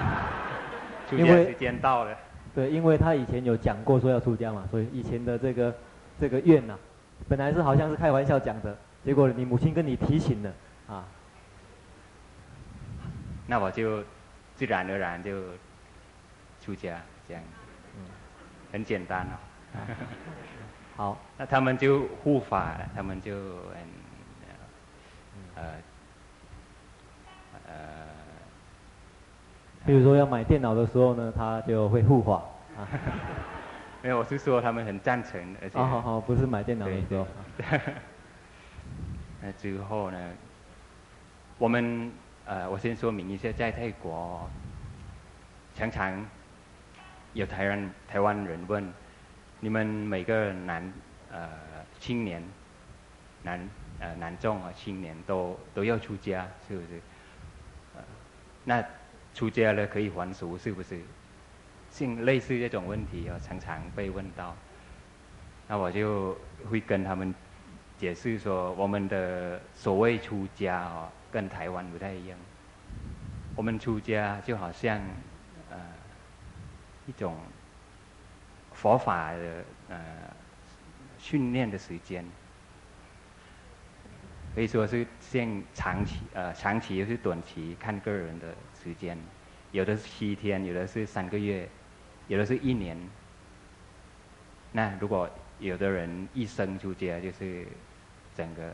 出家时间到了。”对，因为他以前有讲过说要出家嘛，所以以前的这个这个愿呐、啊，本来是好像是开玩笑讲的，结果你母亲跟你提醒了啊，那我就自然而然就出家这样，嗯，很简单哦。好，那他们就护法，他们就嗯。呃，呃，比如说要买电脑的时候呢，他就会护法啊。没有，我是说他们很赞成，而且。好好好，不是买电脑的时候。那之后呢，我们呃，我先说明一下，在泰国，常常有台湾台湾人问，你们每个男呃青年男。呃，男众啊，青年都都要出家，是不是？呃，那出家了可以还俗，是不是？像类似这种问题啊，常常被问到。那我就会跟他们解释说，我们的所谓出家哦，跟台湾不太一样。我们出家就好像呃一种佛法的呃训练的时间。可以说是像长期，呃，长期又是短期，看个人的时间，有的是七天，有的是三个月，有的是一年。那如果有的人一生出家，就是整个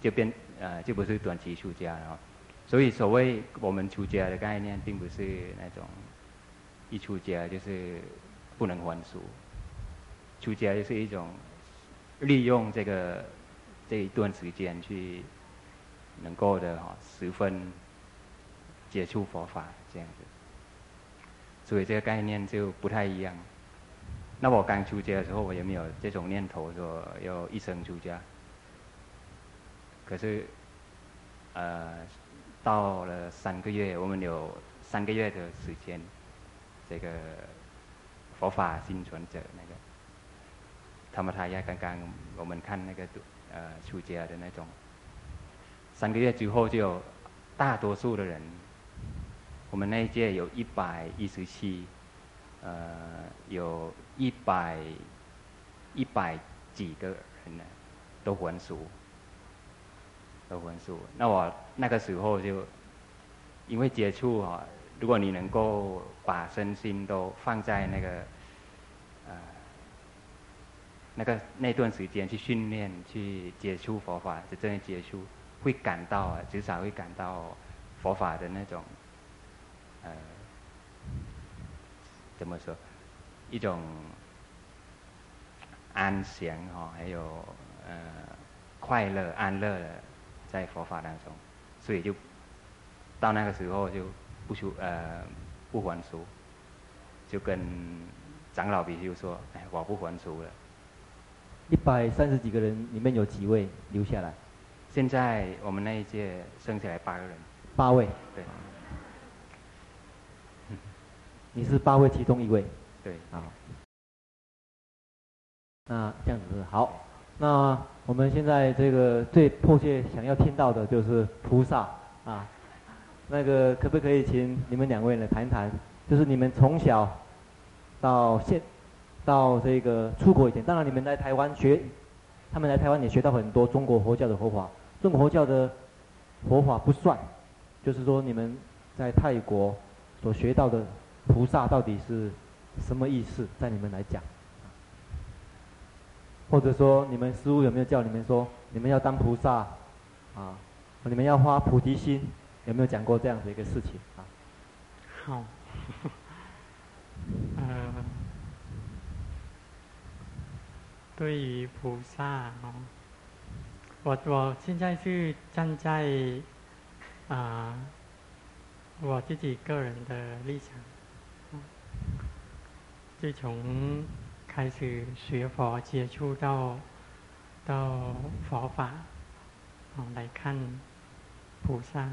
就变，呃，就不是短期出家了。所以所谓我们出家的概念，并不是那种一出家就是不能还俗，出家就是一种利用这个。这一段时间去能够的哈，十分接触佛法这样子，所以这个概念就不太一样。那我刚出家的时候，我也没有这种念头说要一生出家。可是，呃，到了三个月，我们有三个月的时间，这个佛法幸存者那个，他们他也刚刚我们看那个。呃，出家的那种，三个月之后就有大多数的人，我们那一届有一百一十七，呃，有一百一百几个人呢，都还俗，都还俗。那我那个时候就因为接触啊，如果你能够把身心都放在那个。呃那个那段时间去训练、去接触佛法，就真的接触，会感到啊，至少会感到佛法的那种，呃，怎么说，一种安详哈，还有呃快乐、安乐的在佛法当中，所以就到那个时候就不出呃不还俗，就跟长老比丘说，哎，我不还俗了。一百三十几个人里面有几位留下来？现在我们那一届剩下来八个人。八位。对。你是八位其中一位。对。好。那这样子是好。那我们现在这个最迫切想要听到的就是菩萨啊。那个可不可以请你们两位来谈一谈？就是你们从小到现。到这个出国以前，当然你们来台湾学，他们来台湾也学到很多中国佛教的佛法。中国佛教的佛法不算，就是说你们在泰国所学到的菩萨到底是什么意思，在你们来讲，或者说你们师父有没有叫你们说你们要当菩萨？啊？你们要发菩提心，有没有讲过这样的一个事情？啊？好，呃，对于菩萨哦，我我现在是站在啊、我自己个人的立场，自从开始学佛接触到到佛法，哦来看。菩萨，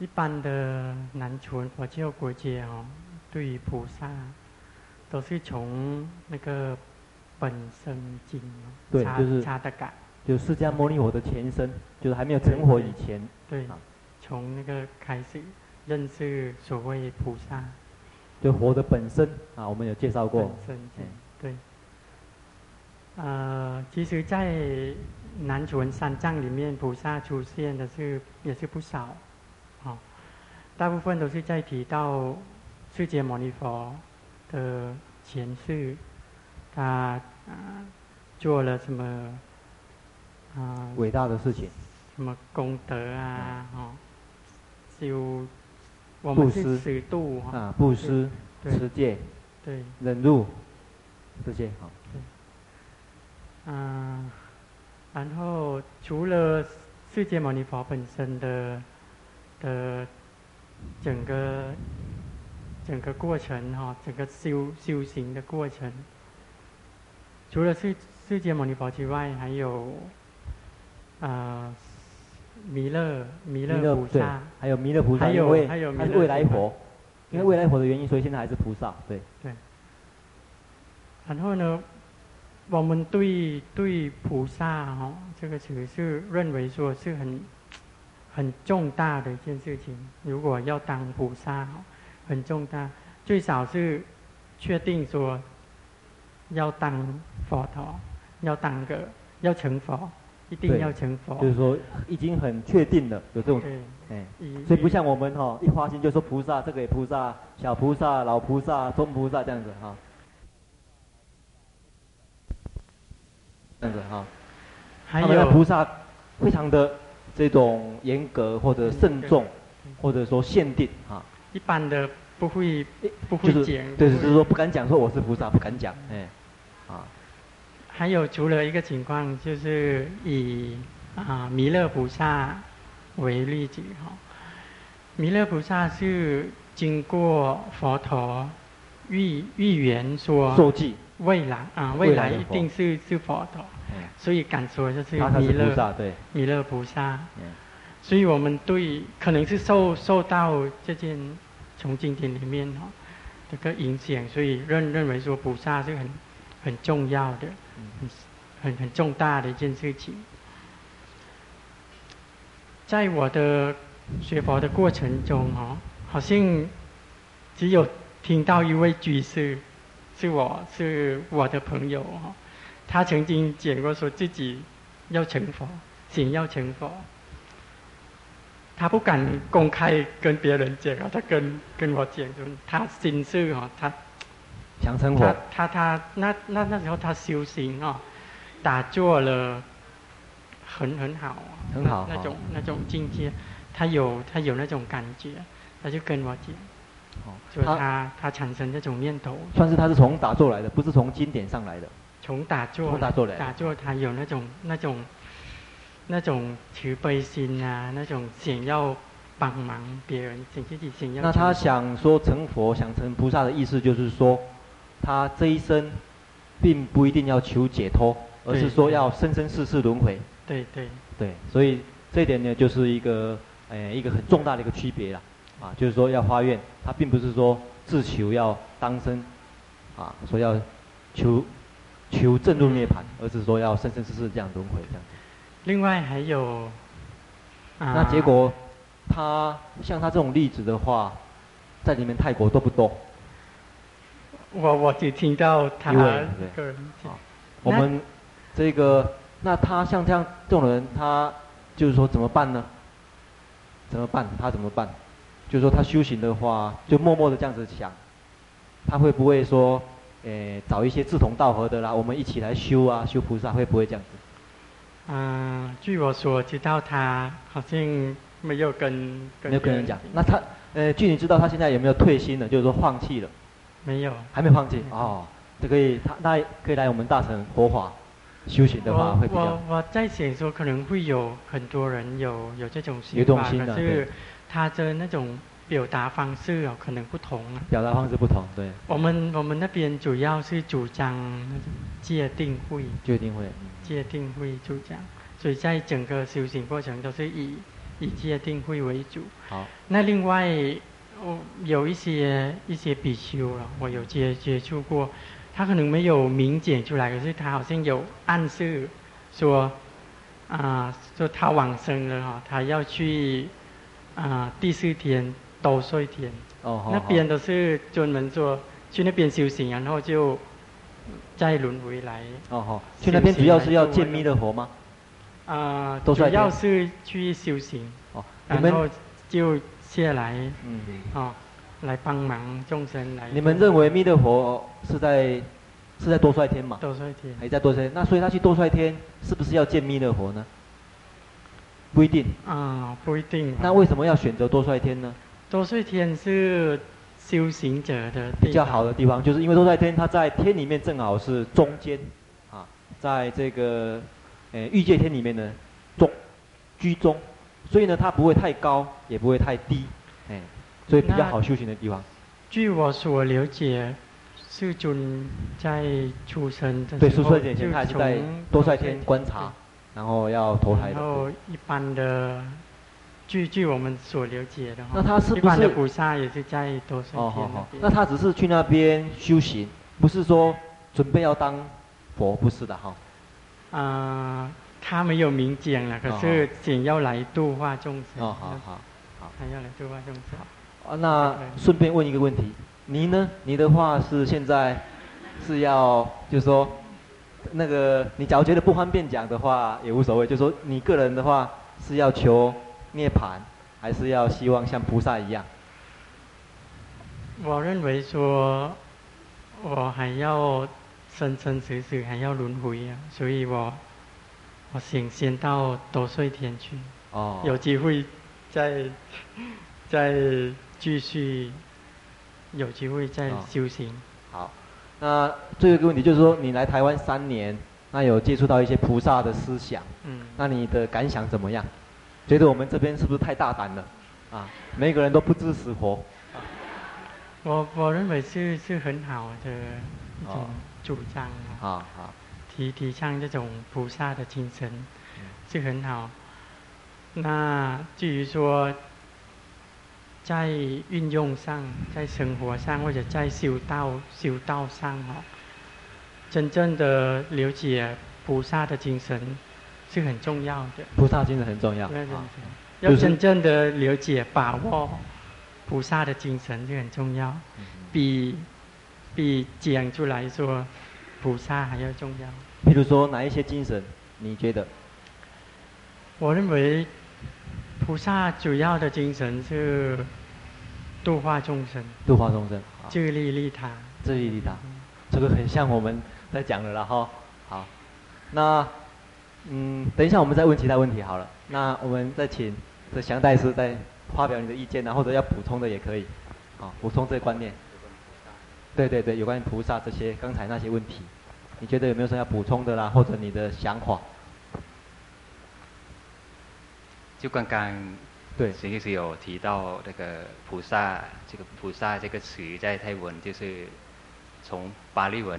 一般的南传佛教国家哦，对于菩萨，都是从那个本生经对，就是查得感，就释迦牟尼佛的前身，就是还没有成佛以前。对，从那个开始认识所谓菩萨，就佛的本身啊，我们有介绍过。本身，对。呃，其实，在南传三藏里面，菩萨出现的是也是不少，哦，大部分都是在提到释迦牟尼佛的前世，他啊做了什么啊伟大的事情，什么功德啊，哦，就我们是十度啊，布施、持戒、对，忍辱这些好。嗯，然后除了世界牟尼佛本身的的整个整个过程哈，整个修修行的过程，除了世世界牟尼佛之外，还有啊弥勒弥勒菩萨，还有弥勒菩萨，还有还有还有未来佛，因为未来佛的原因，所以现在还是菩萨，对对。然后呢？我们对对菩萨哈，这个词是认为说是很很重大的一件事情。如果要当菩萨，很重大，最少是确定说要当佛陀，要当个要成佛，一定要成佛。就是说已经很确定了，有这种哎，所以不像我们哈，一花心就说菩萨，这个也菩萨，小菩萨、老菩萨、中菩萨这样子哈。这样子哈，还有菩萨非常的这种严格或者慎重，或者说限定哈。一般的不会不会讲，就是、对，就是说不敢讲说我是菩萨，不敢讲，哎，啊。还有除了一个情况，就是以啊弥勒菩萨为例子哈，弥勒菩萨是经过佛陀预预言说受记。未来啊，未来一定是是佛陀，所以敢说就是弥勒弥勒菩萨。所以我们对可能是受受到这件从经典里面哈这个影响，所以认认为说菩萨是很很重要的，很很重大的一件事情。在我的学佛的过程中哈，好像只有听到一位居士。是我是我的朋友哈，他曾经讲过说自己要成佛，想要成佛，他不敢公开跟别人讲，他跟跟我讲他心事哈，他想成佛，他他他那那那时候他修行啊，打坐了很很好，很好，那种那种境界，他有他有那种感觉，他就跟我讲。哦，就他他产生这种念头，算是他是从打坐来的，不是从经典上来的。从打坐，从打坐来。打坐他有那种那种那种慈悲心啊，那种想要帮忙别人，想自己想要。那他想说成佛，想成菩萨的意思，就是说他这一生并不一定要求解脱，而是说要生生世世轮回。对对对，所以这一点呢，就是一个呃一个很重大的一个区别了。啊，就是说要发愿，他并不是说自求要当生，啊，说要求求正入涅槃，而是说要生生世世这样轮回这样。另外还有，啊、那结果他像他这种例子的话，在你们泰国多不多？我我只听到他个人讲。我们这个那他像这样这种人，他就是说怎么办呢？怎么办？他怎么办？就是说他修行的话，就默默的这样子想，他会不会说，诶，找一些志同道合的啦，我们一起来修啊，修菩萨，会不会这样子？啊，据我所知道，他好像没有跟没有跟人讲。那他，呃，据你知道，他现在有没有退心了？就是说放弃了？没有，还没放弃哦。这可以，他那可以来我们大乘佛法修行的话，会比较。我我在想说，可能会有很多人有有这种想法，心是他的那种表达方式哦，可能不同啊。表达方式不同，对。我们我们那边主要是主张那种戒定慧。戒定慧。戒定慧主张，所以在整个修行过程都是以以戒定慧为主。好。那另外，我有一些一些比丘了，我有接接触过。他可能没有明解出来，可是他好像有暗示说，啊，说他往生了哈，他要去啊第四天兜率天，哦，那边都是专门说去那边修行，然后就再轮回来。哦好，去那边主要是要见弥勒佛吗？啊，主要是去修行，哦，然后就下来，嗯，哦。来帮忙众生来。你们认为弥勒佛是在是在多帅天嘛？多帅天。还在多帅，那所以他去多帅天，是不是要见弥勒佛呢？不一定。啊，不一定。那为什么要选择多帅天呢？多帅天是修行者的比较好的地方，就是因为多帅天他在天里面正好是中间，啊，在这个呃欲界天里面呢中居中，所以呢它不会太高，也不会太低，哎。所以比较好修行的地方。据我所了解，世尊在出生对，出生之前他还是在多帅天观察，然后要投胎的。然后一般的，据据我们所了解的话，那他是不是一般的菩萨也是在多帅天哦。那他只是去那边修行，不是说准备要当佛，不是的哈。啊、呃，他没有明讲了，可是想要来度化众生。哦，好好好。他要来度化众生。啊，那顺便问一个问题，你呢？你的话是现在是要，就是说，那个你假如觉得不方便讲的话也无所谓，就是说你个人的话是要求涅槃，还是要希望像菩萨一样？我认为说，我还要生生死死还要轮回啊，所以我我先先到多睡天去，哦，有机会再再。继续有机会再修行。哦。好，那最后一个问题就是说，你来台湾三年，那有接触到一些菩萨的思想，嗯，那你的感想怎么样？觉得我们这边是不是太大胆了？啊，每个人都不知死活。我我认为是是很好的一种主张啊。好好。提提倡这种菩萨的精神，是很好。那至于说。在运用上，在生活上，或者在修道修道上哦，真正的了解菩萨的精神是很重要的。菩萨精神很重要。对对对，要真正的了解把握菩萨的精神是很重要，比比讲出来说菩萨还要重要。譬如说哪一些精神？你觉得？我认为菩萨主要的精神是。度化众生，度化众生，自利利他，自利利他，这个很像我们在讲的了哈。好，那嗯，等一下我们再问其他问题好了。那我们再请这祥大师再发表你的意见，然后或者要补充的也可以，好，补充这个观念。对对对，有关于菩萨这些刚才那些问题，你觉得有没有什么要补充的啦，或者你的想法？就刚刚。对，实际是有提到那个菩萨，这个菩萨这个词在泰文就是从巴利文，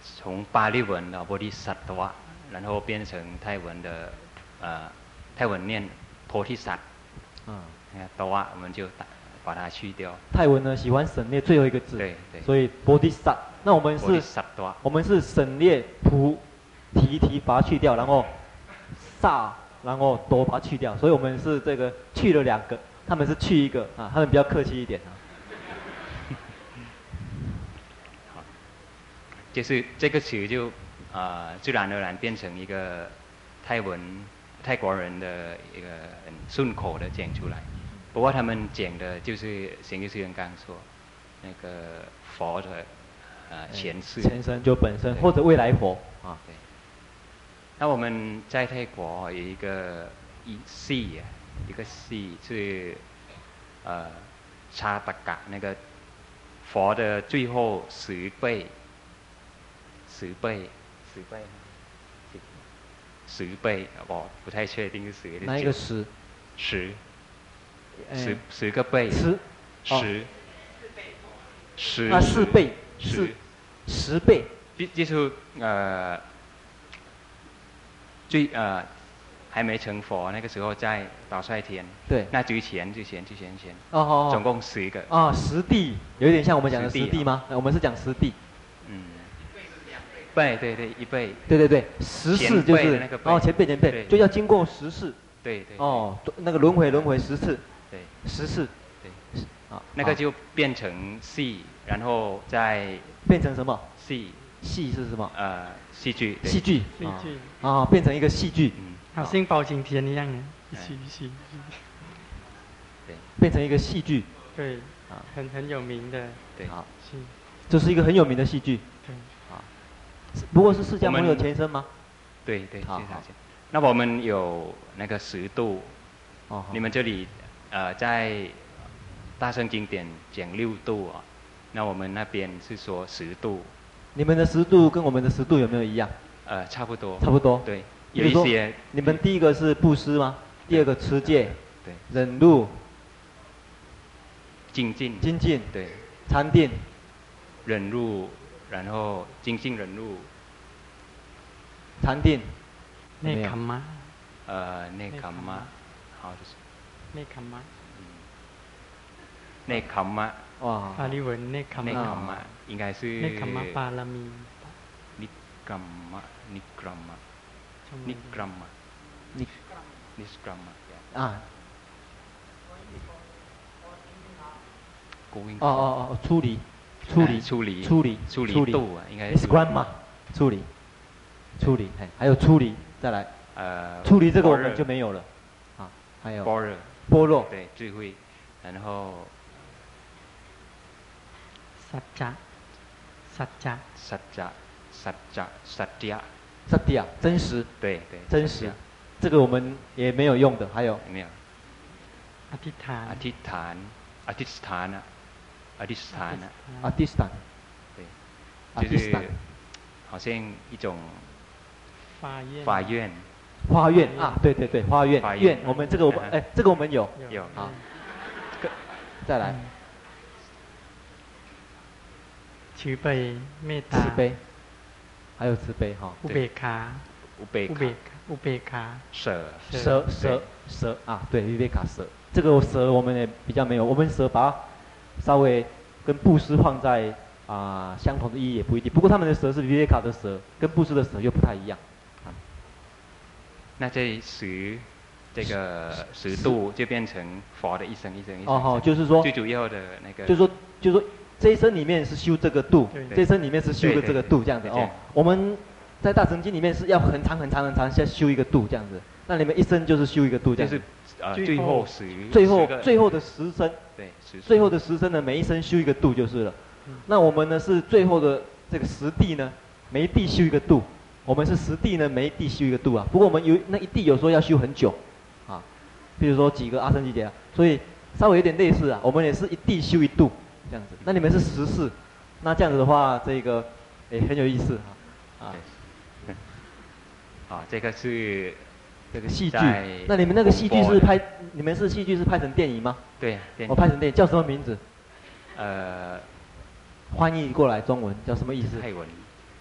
从巴利文的波提萨埵瓦，然后变成泰文的呃泰文念菩提萨，嗯，埵瓦我们就把把它去掉。泰文呢喜欢省略最后一个字，对对，所以波提萨，那我们是我们是省略菩提提把它去掉，然后。萨，然后多把它去掉，所以我们是这个去了两个，他们是去一个啊，他们比较客气一点啊。好，就是这个词就啊、呃、自然而然变成一个泰文泰国人的一个很顺口的讲出来。不过他们讲的就是贤修师人刚说那个佛的呃前世，前身就本身或者未来佛啊。对。那我们在泰国有一个一系啊，一个系是呃查达嘎那个佛的最后十倍，十倍，十倍，十倍，我不太确定是十。哪一个十？十。十十个倍，十，十，十。啊四倍，十，十倍，就是呃，最呃还没成佛那个时候在岛帅天，对，那之前之前之前前，哦哦总共十个，啊十地，有一点像我们讲的十地吗？我们是讲十地，嗯，倍对对一倍，对对对，十世就是哦前辈前辈，就要经过十世，对对，哦那个轮回轮回十次。对，十四，对，啊，那个就变成 C，，然后再变成什么？戏，戏是什么？呃，戏剧，戏剧，戏剧，啊，变成一个戏剧，嗯，好。像包青天一样的，戏戏，对，变成一个戏剧，对，啊，很很有名的，对，好，是，这是一个很有名的戏剧，对，啊，不过是释迦牟尼的前身吗？对对，好，那我们有那个十度，哦，你们这里。呃，在大圣经典讲六度啊，那我们那边是说十度。你们的十度跟我们的十度有没有一样？呃，差不多。差不多。对，有一些。你们第一个是布施吗？第二个持戒。对。忍辱。精进。精进。对。禅定。忍辱，然后精进忍辱。禅定。内坎吗？呃，内坎吗？好，就是。内坎吗？内坎吗？哇！巴利文内坎吗？内坎吗？应该是。内坎吗？巴拉米。尼格玛，尼格玛，尼格玛，尼，尼格玛。啊。哦哦哦，出离，出离，出离，出离，出离度啊，应该是。grandma，出离，出离，哎，还有出离，再来。呃。出离这个我们就没有了。啊，还有。般若。般若。对，智慧，然后。สัจจะสัจจะสัจจะสัจจะสัจจะสัจจะ真实对对真实，这个我们也没有用的，还有没有？อธิษฐานอธิษฐานอธิษฐานอธิษฐานอธิษฐาน对，就是好像一种发愿发愿 花苑啊，对对对，花苑苑，我们这个我们，哎，这个我们有。有。啊，再来，慈悲，慈悲，还有慈悲哈，布贝卡，布贝卡，布贝卡，舍，舍。舍舍啊，对，布贝卡舍，这个舍我们也比较没有，我们舍把稍微跟布施放在啊相同的意义也不一定，不过他们的舍是布贝卡的舍，跟布施的舍又不太一样。啊，那这十这个十度就变成佛的一生一生一生。哦好，就是说最主要的那个。就是说，就是说。这一生里面是修这个度，这一生里面是修的这个度，这样子哦。我们在大乘经里面是要很长很长很长，先修一个度这样子。那你们一生就是修一个度，这样子。就是最后十，最后最后的十生，对，最后的十生呢，每一生修一个度就是了。那我们呢是最后的这个十地呢，每一地修一个度。我们是十地呢，每一地修一个度啊。不过我们有那一地有时候要修很久，啊，比如说几个阿僧祇劫啊，所以稍微有点类似啊。我们也是一地修一度。这样子，那你们是十四，那这样子的话，这个也很有意思哈，啊，啊，这个是这个戏剧，那你们那个戏剧是拍，你们是戏剧是拍成电影吗？对，我拍成电影，叫什么名字？呃，翻译过来中文叫什么意思？泰文，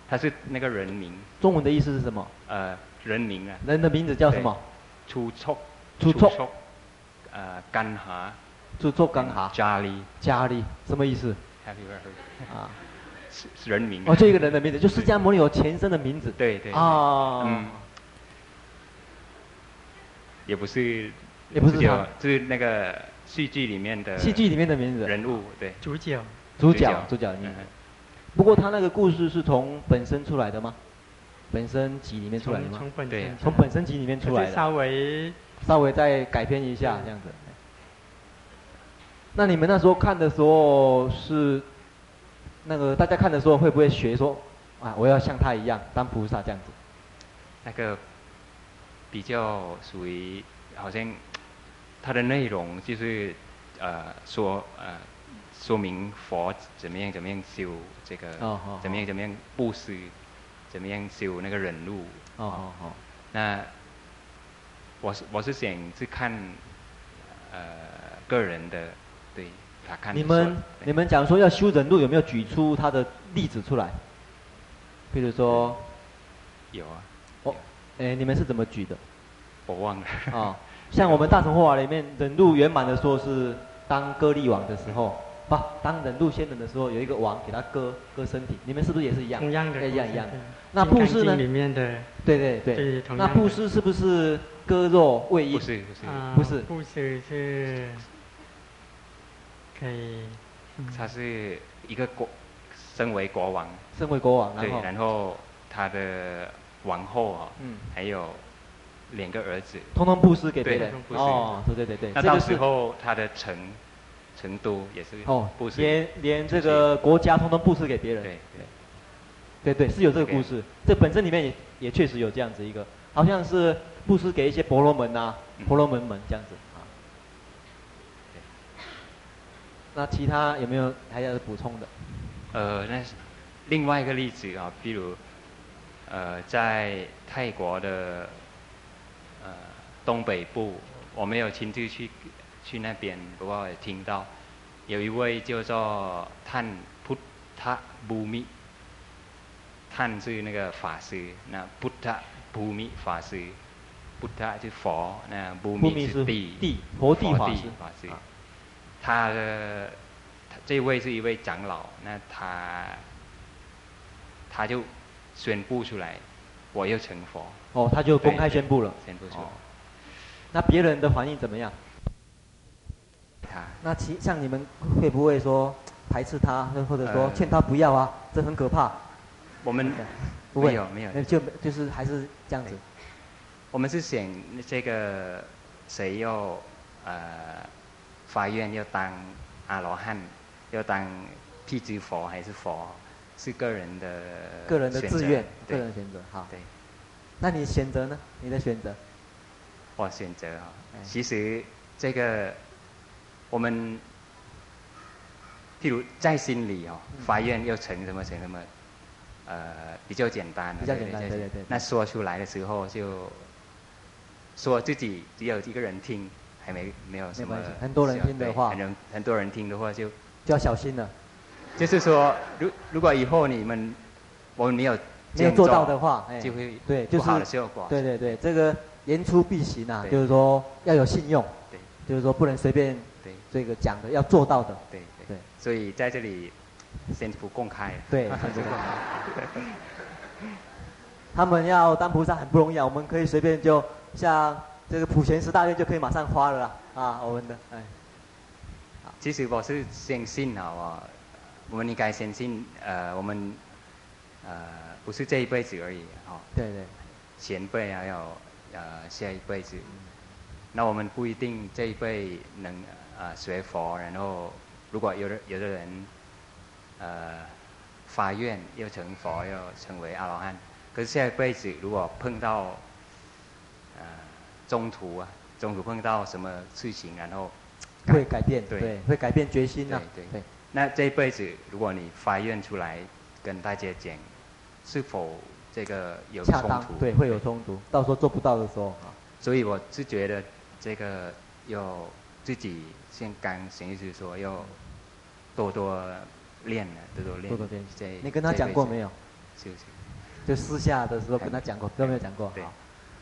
它是那个人名。中文的意思是什么？呃，人名啊。人的名字叫什么？出错。出错。呃，干哈。出错干哈，家里家里什么意思？Happy birthday 啊，是人名哦，就一个人的名字，就释迦牟尼有前身的名字。对对啊，嗯，也不是，也不是他，就是那个戏剧里面的戏剧里面的名字，人物对，主角，主角，主角，嗯，不过他那个故事是从本身出来的吗？本身集里面出来的吗？从本身，从本身集里面出来的。稍微稍微再改编一下这样子。那你们那时候看的时候是，那个大家看的时候会不会学说，啊，我要像他一样当菩萨这样子？那个比较属于好像，它的内容就是呃说呃说明佛怎么样怎么样修这个，哦哦、怎么样怎么样布施，怎么样修那个忍辱。哦哦哦。那我是我是想去看呃个人的，对他看。你们你们讲说要修忍辱，有没有举出他的例子出来？比如说。有啊。哎，你们是怎么举的？我忘了。啊、哦，像我们大乘佛法里面，忍辱圆满的说是当割利王的时候，不、啊，当忍辱仙人的时候，有一个王给他割割身体。你们是不是也是一样？同样的。一样一样。那布施呢？里面的。对对对。对那布施是不是割肉喂鹰？不是不是。啊、不是。布施是，可以。他是一个国，身为国王。身为国王，然后。对，然后他的。王后啊，嗯，还有两个儿子，通通布施给别人。哦，对对对对。那到时候他的成成都也是哦，布施。连连这个国家通通布施给别人。对对。对对，是有这个故事。这本身里面也也确实有这样子一个，好像是布施给一些婆罗门呐，婆罗门们这样子啊。那其他有没有还要补充的？呃，那另外一个例子啊，比如。呃，在泰国的呃东北部，我没有亲自去去那边，不过也听到有一位叫做探พุทธบูมิ，探是那个法师，那พุทธบูมิ法师，พุทธ是佛，那บูมิ是地地佛地法师，法师，他的这位是一位长老，那他他就。宣布出来，我要成佛。哦，他就公开宣布了。宣布出来。哦。那别人的反应怎么样？ 他。那其像你们会不会说排斥他，或者说劝他不要啊？呃、这很可怕。我们不会没有没有。就就是还是这样子。我们是想这个谁要呃发愿要当阿罗汉，要当辟支佛还是佛？是个人的个人的自愿，个人选择。好，对。那你选择呢？你的选择？我选择啊，其实这个我们，譬如在心里哦，发愿要成什么成什么，呃，比较简单。比较简单，对对对。那说出来的时候就，说自己只有一个人听，还没没有什么。很多人听的话，很很多人听的话就就要小心了。就是说，如如果以后你们我们没有没有做到的话，哎，就会对，就是不好的效果。对对对，这个言出必行啊，就是说要有信用。对，就是说不能随便对这个讲的，要做到的。对对。所以在这里先不公开。对，先不公开。他们要当菩萨很不容易啊，我们可以随便就像这个普贤十大愿就可以马上花了啊，我们的哎。其实我是相信啊，我。我们应该相信，呃，我们，呃，不是这一辈子而已，哦。对对。前辈还有，呃，下一辈子。那我们不一定这一辈能，呃，学佛，然后如果有的有的人，呃，发愿要成佛，要成为阿罗汉，可是下一辈子如果碰到，呃，中途啊，中途碰到什么事情，然后会改变，对，对会改变决心呐，对对。那这一辈子，如果你发愿出来跟大家讲，是否这个有冲突？对，会有冲突。到时候做不到的时候，啊，所以我是觉得这个要自己先刚先意思说要多多练了，多多练。多多练。你跟他讲过没有？是是。就私下的时候跟他讲过，都没有讲过。对。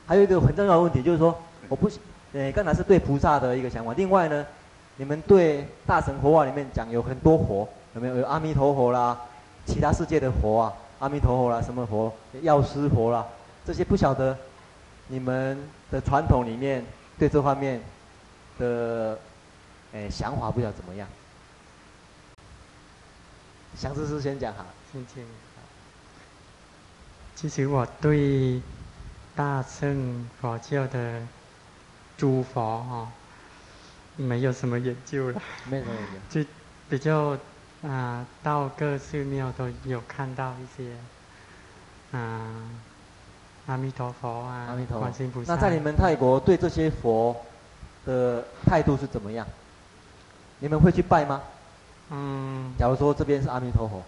还有一个很重要的问题就是说，我不，呃，刚才是对菩萨的一个想法。另外呢？你们对大乘佛法里面讲有很多佛，有没有？有阿弥陀佛啦，其他世界的佛啊，阿弥陀佛啦，什么佛？药师佛啦，这些不晓得你们的传统里面对这方面的诶想法不晓得怎么样？祥知识先讲哈。听见。其实我对大乘佛教的诸佛哈，没有什么研究了。没有什么研究。就比较啊、呃，到各寺庙都有看到一些啊、呃，阿弥陀佛啊，阿弥陀佛。那在你们泰国对这些佛的态度是怎么样？你们会去拜吗？嗯。假如说这边是阿弥陀佛。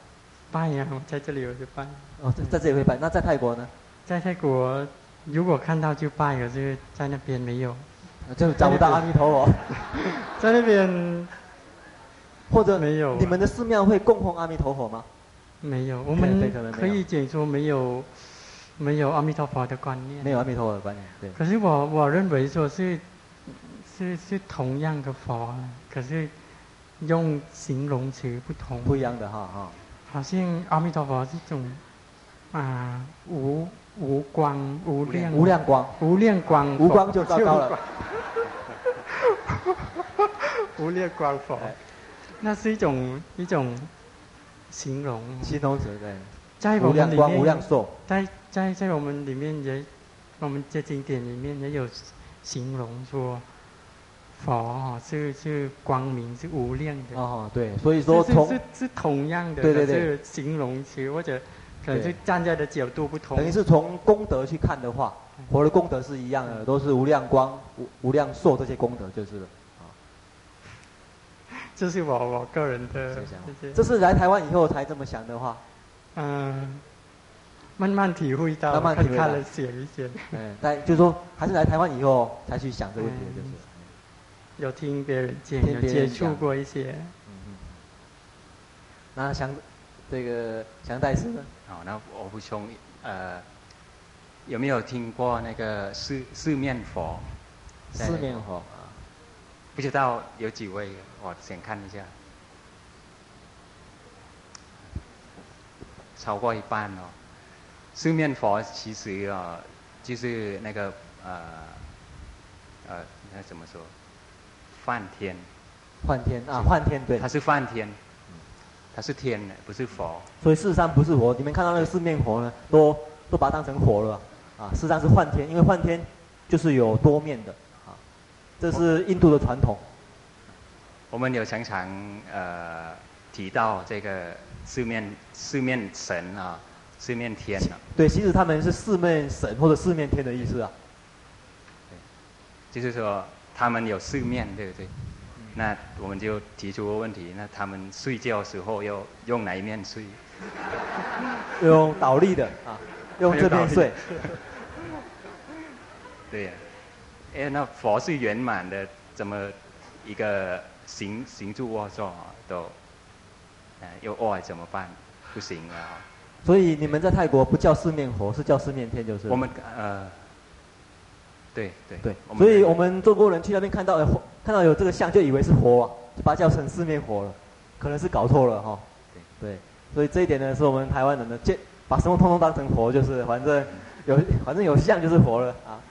拜呀、啊，我在这里我就拜。哦，在在这里会拜。那在泰国呢？在泰国，如果看到就拜，可是在那边没有，就找不到阿弥陀佛。在那边，或者没有。你们的寺庙会供奉阿弥陀佛吗？没有，我们可以解说没有，没有阿弥陀佛的观念。没有阿弥陀佛的观念，对。可是我我认为说是，是是同样的佛，可是用形容词不同。不一样的哈哈。好像阿弥陀佛是一种啊无无光无量无量光无量光无光就糟糕了。无量光佛，那是一种一种形容。形容词对。在我们里面，无量寿。在在在我们里面也，我们这经典里面也有形容说。佛哦，是是光明，是无量的哦，对，所以说同是是，是同样的，对对对，是形容词或者可能是站在的角度不同。等于是从功德去看的话，佛的功德是一样的，都是无量光、无无量寿这些功德就是了。啊，这是我我个人的想想。这是来台湾以后才这么想的话，嗯，慢慢体会到，慢慢体会到，看了写一些。嗯，但就是说，还是来台湾以后才去想这个问题，就是。有听别人讲，有接触过一些。嗯嗯。那想这个想代师呢？好，那我补充，呃，有没有听过那个四四面佛？四面佛啊，不知道有几位，我先看一下。超过一半哦。四面佛其实啊，就是那个呃呃，那怎么说？梵天，梵天啊，梵天对，他是梵天，他是天的，不是佛。所以事实上不是佛，你们看到那个四面佛呢，都都把它当成佛了啊。事实上是梵天，因为梵天就是有多面的啊，这是印度的传统。我们有常常呃提到这个四面四面神啊，四面天啊。对，其实他们是四面神或者四面天的意思啊。对，就是说。他们有四面，对不对？那我们就提出个问题：那他们睡觉的时候要用哪一面睡？用倒立的啊，用这边睡。对呀、啊，哎，那佛是圆满的，怎么一个行行住卧坐都，呃、又歪怎么办？不行啊！所以你们在泰国不叫四面佛，是叫四面天，就是。我们呃。对对对，所以我们中国人去那边看到，看到有这个像，就以为是佛，啊，就把它叫成四面佛了，可能是搞错了哈、哦。对对，所以这一点呢，是我们台湾人的，见把什么通通当成佛，就是反正有反正有像就是佛了啊。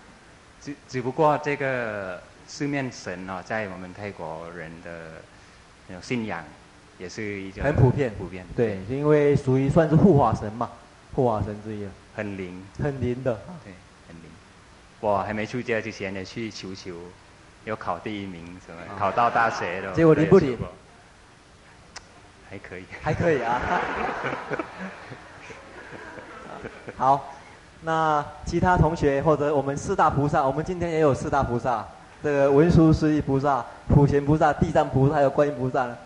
只只不过这个四面神啊，在我们泰国人的信仰，也是一种很普遍普遍。对，因为属于算是护法神嘛，护法神之一，很灵，很灵的。对。很灵我还没出家之前，也去求求，有考第一名，什么、哦、考到大学的。结果灵不灵？还可以。还可以啊。好，那其他同学或者我们四大菩萨，我们今天也有四大菩萨，这个文殊师利菩萨、普贤菩萨、地藏菩萨还有观音菩萨呢，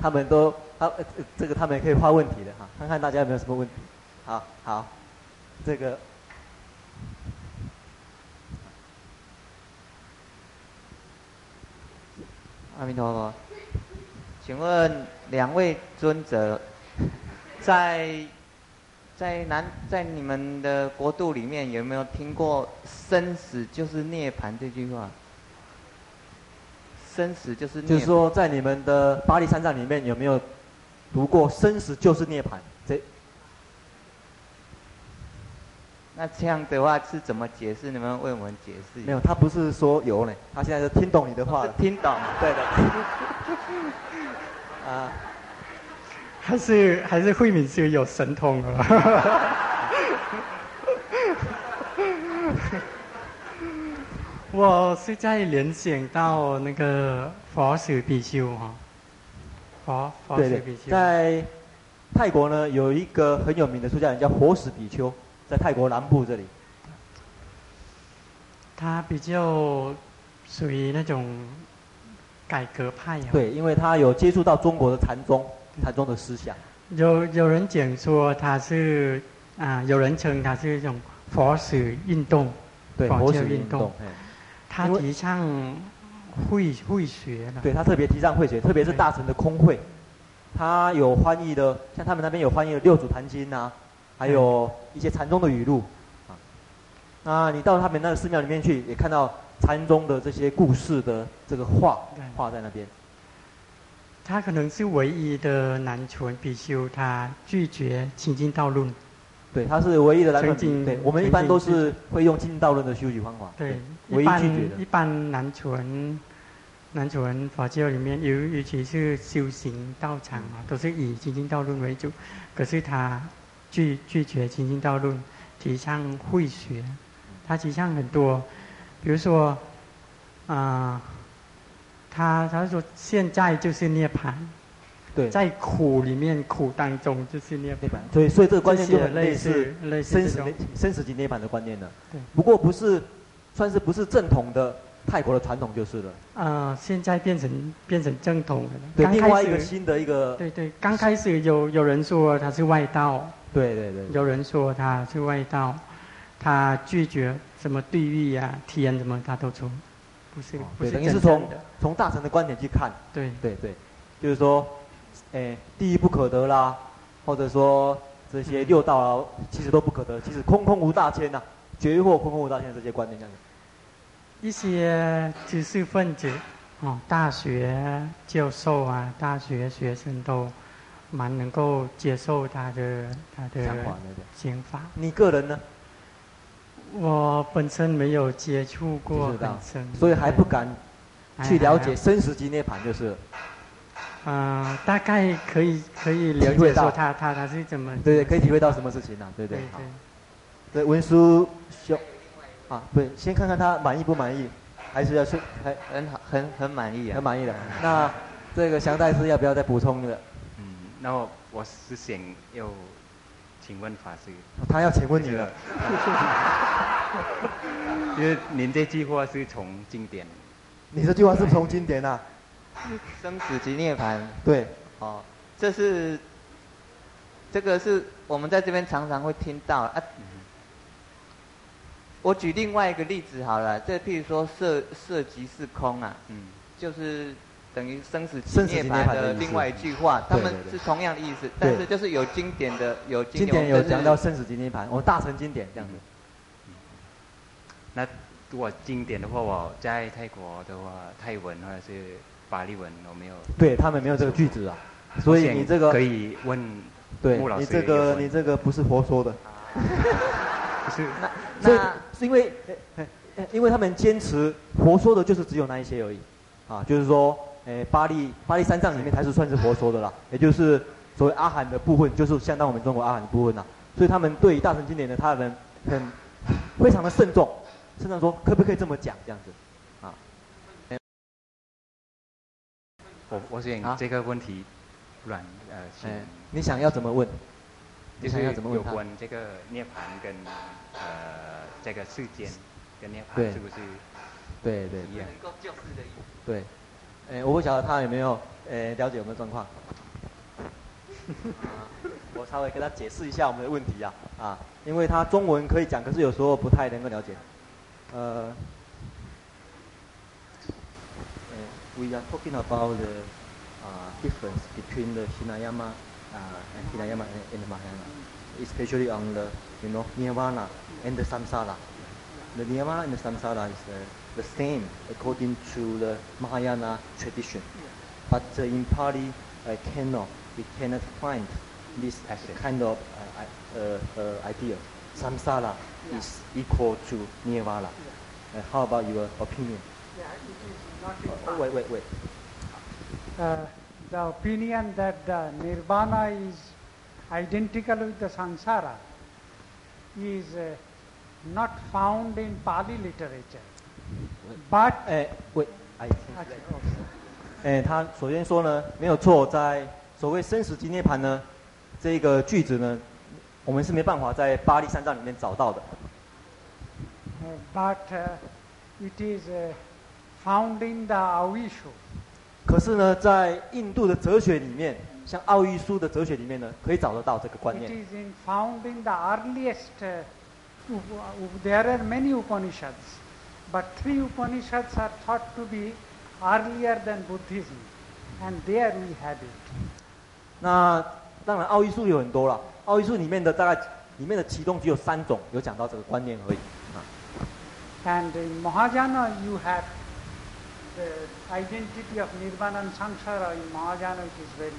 他们都他、这个他们也可以发问题的哈，看看大家有没有什么问题。好好，这个。阿弥陀佛，请问两位尊者，在在南在你们的国度里面有没有听过“生死就是涅槃”这句话？生死就是涅槃。就是说，在你们的巴利三藏里面有没有读过“生死就是涅槃”这？那这样的话是怎么解释？你们为我们解释一下。没有，他不是说有呢，他现在是听懂你的话了。听懂，对的。啊，还是还是慧敏是有神通的。我是在联想到那个佛史比丘哈，佛佛史比丘。在泰国呢，有一个很有名的出家人叫佛史比丘，在泰国南部这里。他比较属于那种改革派。对，因为他有接触到中国的禅宗，禅宗的思想。有有人讲说他是啊，有人称他是一种佛史运动，对，佛史运动。他提倡会会学呢，对，他特别提倡会学，特别是大乘的空慧。他有翻译的，像他们那边有翻译的《六祖坛经》啊，还有一些禅宗的语录啊。那你到他们那个寺庙里面去，也看到禅宗的这些故事的这个画画在那边。他可能是唯一的南传比丘，他拒绝清净道论。对，他是唯一的南传。对，我们一般都是会用清净道论的修习方法。对，唯一拒绝的。一般南传，南传佛教里面，尤尤其是修行道场啊，都是以清净道论为主。可是他拒拒绝清净道论，提倡慧学。他提倡很多，比如说，啊、呃，他他说现在就是涅槃。对，在苦里面，苦当中就是涅槃。所以，所以这个观念就很类似生死生死即涅槃的观念了。对。不过不是，算是不是正统的泰国的传统就是了。啊、呃，现在变成变成正统了。对，另外一个新的一个。对对，刚开始有有人说他是外道。对对对。有人说他是外道，他拒绝什么地狱呀、啊、天什么，他都从不是。不是等于是从从大乘的观点去看。对对对，就是说。哎，地狱不可得啦，或者说这些六道啊，其实都不可得，其实空空无大千呐、啊，绝惑空空无大千这些观念这样子。一些知识分子，哦，大学教授啊，大学学生都蛮能够接受他的他的想法，你个人呢？我本身没有接触过本身，所以还不敢去了解生死即涅盘，就是。啊、呃，大概可以可以了解到。他他他是怎么对对，可以体会到什么事情呢、啊？对对？对，文殊兄啊，对，先看看他满意不满意，还是要去很很好很很满意啊，很满意的。那这个祥大师要不要再补充的？嗯，那我我是想要请问法师，他要请问你了，因为您这句话是从经典，你这句话是从经典啊。生死即涅槃，对，哦，这是，这个是我们在这边常常会听到啊。我举另外一个例子好了，这譬如说色色即是空啊，嗯，就是等于生死即涅槃的另外一句话，他们是同样的意思，但是就是有经典的有经典有讲到生死即涅槃，我大乘经典这样子。那如果经典的话，我在泰国的话，泰文或者是。法律文我没有，对他们没有这个句子啊，所以你这个可以问，对，你这个你这个不是佛说的，不是，那那是因为，因为他们坚持佛说的就是只有那一些而已，啊，就是说，诶，巴利巴利三藏里面才是算是佛说的啦，也就是所谓阿含的部分，就是相当我们中国阿含的部分呐，所以他们对于大乘经典的他们很非常的慎重，甚至说可不可以这么讲这样子。啊。我我想这个问题，不然呃，你想要怎么问？你想要怎么？有关这个涅槃跟呃这个世间跟涅槃是不是？对对对。能够救世的意思。对，哎，我不晓得他有没有呃了解我们的状况。我稍微给他解释一下我们的问题啊啊，因为他中文可以讲，可是有时候不太能够了解。呃。We are talking about the uh, difference between the Hinayana uh, and Hinayana and the Mahayana, especially on the you know Nirvana and the Samsara. The Nirvana and the Samsara is uh, the same according to the Mahayana tradition, but uh, in Pali uh, cannot we cannot find this kind of uh, uh, uh, idea. Samsara is equal to Nirvana. Uh, how about your opinion? Oh Wait, wait, wait 呃， the opinion that the nirvana is identical with the samsara is uh, not found in Pali literature. But 哎，喂，哎， Okay, 哎，他首先说呢，没有错，在所谓生死即涅槃呢，这个句子呢，我们是没办法在巴利三藏里面找到的。 uh, but uh, it is uh, found in the Avishu. 可是呢，在印度的哲学里面，像奥义书的哲学里面呢，可以找得到这个观念 It 念。is in, found in the earliest. Uh, there are many Upanishads, but three Upanishads are thought to be earlier than Buddhism, and there we had it. 那当然，奥义书有很多了，奥义书里面的大概里面的其中只有三种有讲到这个观念而已啊。And in Mahajana, you have the identity of Nirvana and Samsara in Mahajana, it is very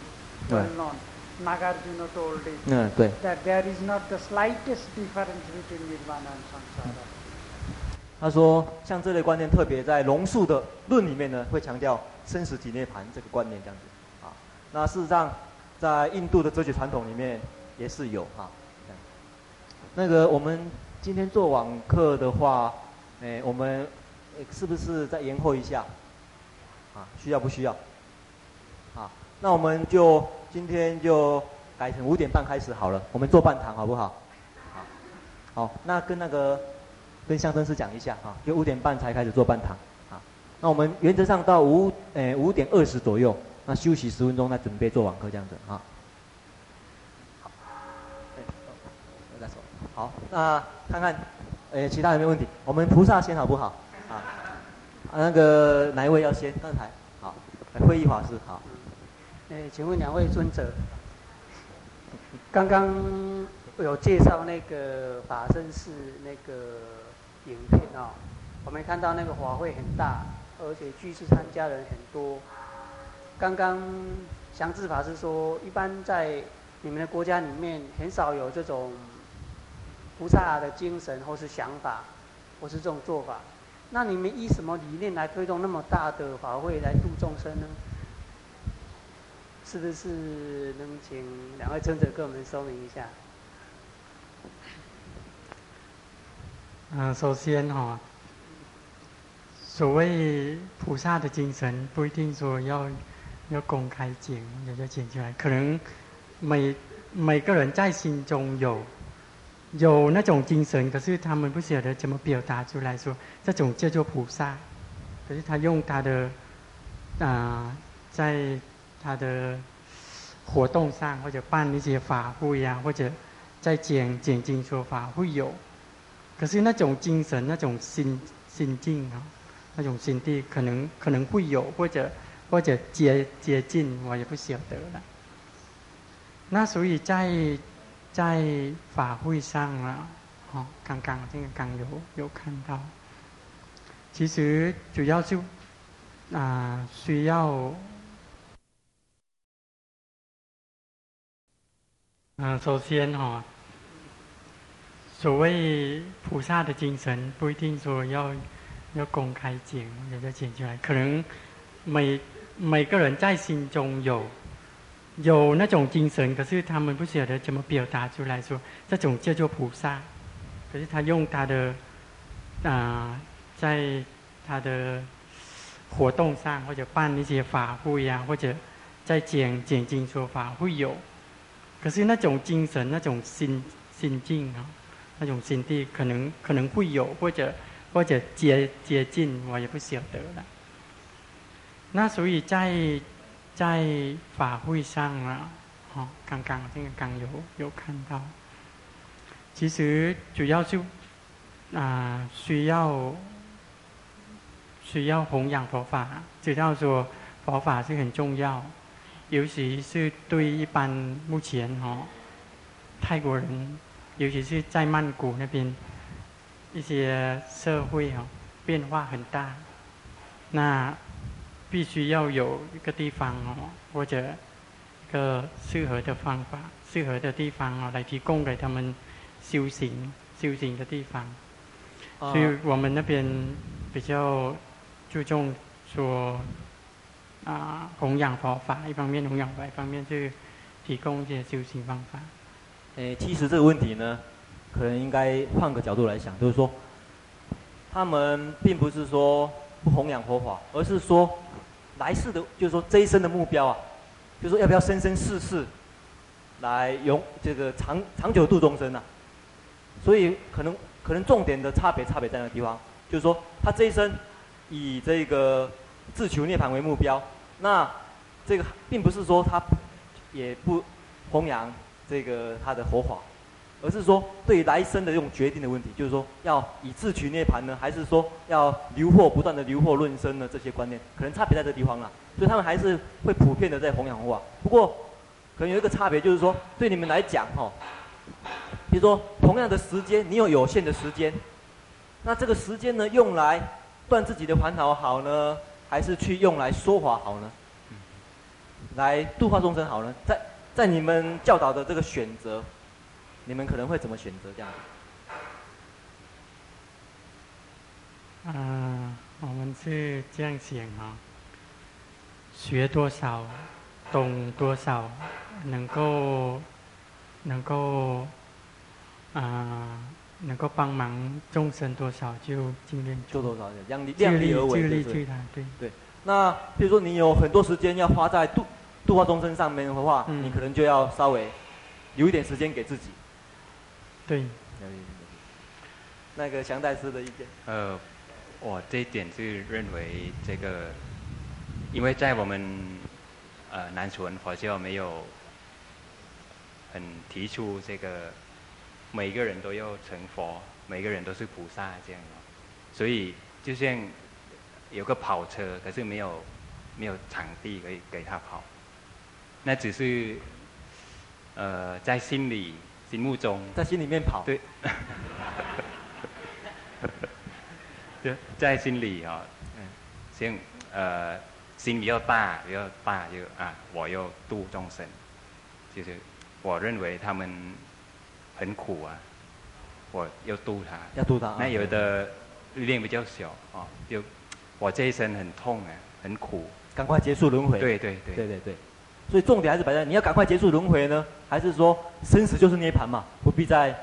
well Right. known. Nagarjuna told it that there is not the slightest difference between Nirvana and Samsara. 他说，像这类观念，特别在龙树的论里面呢，会强调生死即涅槃这个观念这样子啊。那事实上，在印度的哲学传统里面也是有哈。那个我们今天做网课的话，诶，我们诶是不是再延后一下？啊，需要不需要？啊，那我们就今天就改成五点半开始好了，我们做半堂好不好？好，好，那跟那个。跟象征师讲一下啊，就五点半才开始做半堂啊。那我们原则上到五诶五点二十左右，那休息十分钟，再准备做网课这样子啊。好，好，那看看诶其他有没有问题？我们菩萨先好不好？啊，啊那个哪一位要先？刚才好，会议法师好。诶，请问两位尊者，刚刚有介绍那个法身寺那个。影片哦，我们看到那个法会很大，而且居士参加人很多。刚刚祥智法师说，一般在你们的国家里面很少有这种菩萨的精神或是想法，或是这种做法。那你们以什么理念来推动那么大的法会来度众生呢？是不是能请两位尊者跟我们说明一下？嗯，首先哈、哦，所谓菩萨的精神，不一定说要要公开讲，也要讲出来。可能每每个人在心中有有那种精神，可是他们不晓得怎么表达出来说，这种叫做菩萨。可是他用他的啊、在他的活动上，或者办一些法会呀、或者在讲讲经说法会有。可是那种精神、那种心心境啊，那种心地，可能可能会有，或者或者接接近，我也不晓得了。那所以在在法会上啊，哦，刚刚这个刚有有看到，其实主要是啊、呃、需要，嗯、呃，首先哈、哦。所谓菩萨的精神，不一定说要要公开讲，也就讲出来。可能每每个人在心中有有那种精神，可是他们不晓得怎么表达出来说，这种叫做菩萨。可是他用他的啊、在他的活动上，或者办一些法会呀、啊，或者在讲讲经说法会有。可是那种精神，那种心心境啊。那种心地可能可能会有，或者或者接接近，我也不晓得了。那所以在在法会上啊，哦，刚刚这个刚有有看到，其实主要就啊、需要需要弘扬佛法，知道说佛法是很重要，尤其是对一般目前哦泰国人。尤其是在曼谷那边，一些社会哦变化很大，那必须要有一个地方哦，或者一个适合的方法、适合的地方哦，来提供给他们修行、修行的地方。所以我们那边比较注重说，啊、啊弘扬佛法，一方面弘扬佛法，一方面去提供一些修行方法。诶，其实这个问题呢，可能应该换个角度来想，就是说，他们并不是说不弘扬佛法，而是说来世的，就是说这一生的目标啊，就是说要不要生生世世来永这个长长久度众生啊。所以可能可能重点的差别差别在那个地方，就是说他这一生以这个自求涅槃为目标，那这个并不是说他也不弘扬这个他的佛法，而是说对来生的这种决定的问题，就是说要以自取涅槃呢，还是说要留祸不断的留祸论生呢？这些观念可能差别在这地方了。所以他们还是会普遍的在弘扬佛法。不过可能有一个差别，就是说对你们来讲哈。比如说，同样的时间，你有有限的时间，那这个时间呢，用来断自己的烦恼好呢，还是去用来说法好呢？来度化众生好呢？在在你们教导的这个选择，你们可能会怎么选择这样？啊，我们是这样想啊，学多少，懂多少，能够能够。啊，能够帮忙众生多少就尽量做多少，量力量力而为，对对对。那比如说你有很多时间要花在度度化众生上面的话，嗯、你可能就要稍微留一点时间给自己。对。那个祥大师的意见？呃，我这一点是认为这个，因为在我们呃南传佛教没有很提出这个。每个人都要成佛，每个人都是菩萨这样，所以就像有个跑车，可是没有没有场地可以给他跑，那只是呃在心里心目中，在心里面跑，对，对在心里啊、哦，嗯，像呃心比较大比较大就啊，我要度众生，就是我认为他们。很苦啊！我要度他，要度他。那有的力量比较小啊，就我这一生很痛啊，很苦，赶快结束轮回。对对对，对对对。所以重点还是摆在你要赶快结束轮回呢，还是说生死就是涅槃嘛？不必再，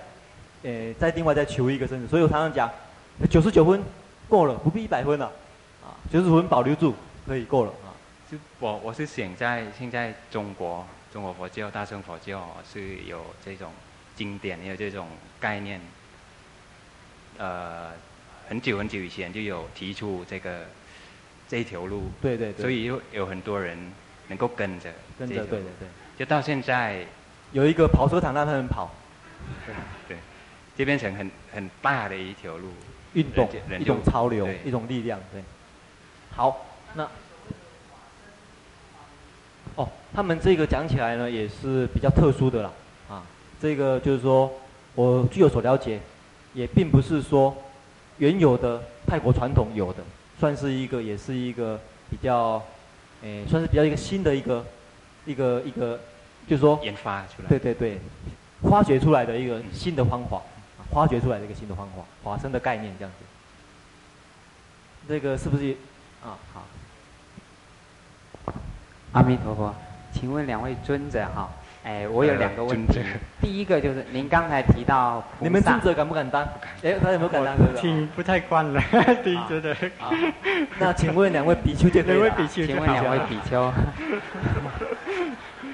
呃，再另外再求一个生死。所以我常常讲，九十九分够了，不必一百分了，啊，九十九分保留住可以够了啊。就我我是想在现在中国中国佛教大乘佛教是有这种。经典也有这种概念，呃，很久很久以前就有提出这个这一条路，对对对，所以有有很多人能够跟着，跟着，对对对，就到现在有一个跑车场让他们跑，对，对，就变成很很大的一条路，运动，一种潮流，一种力量，对。好，那哦，他们这个讲起来呢，也是比较特殊的啦。啊这个就是说，我据我所了解，也并不是说原有的泰国传统有的，算是一个，也是一个比较，诶，算是比较一个新的一个，一个一个，就是说研发出来，对对对，发掘出来的一个新的方法，发掘出来的一个新的方法，法身的概念这样子。这个是不是？啊，好。阿弥陀佛，请问两位尊者哈。哎，我有两个问题。第一个就是您刚才提到，你们尊者敢不敢当？哎，他有没有敢当？听不太惯了，第一觉得。那请问两位比丘就可以了。两位比丘，请问两位比丘。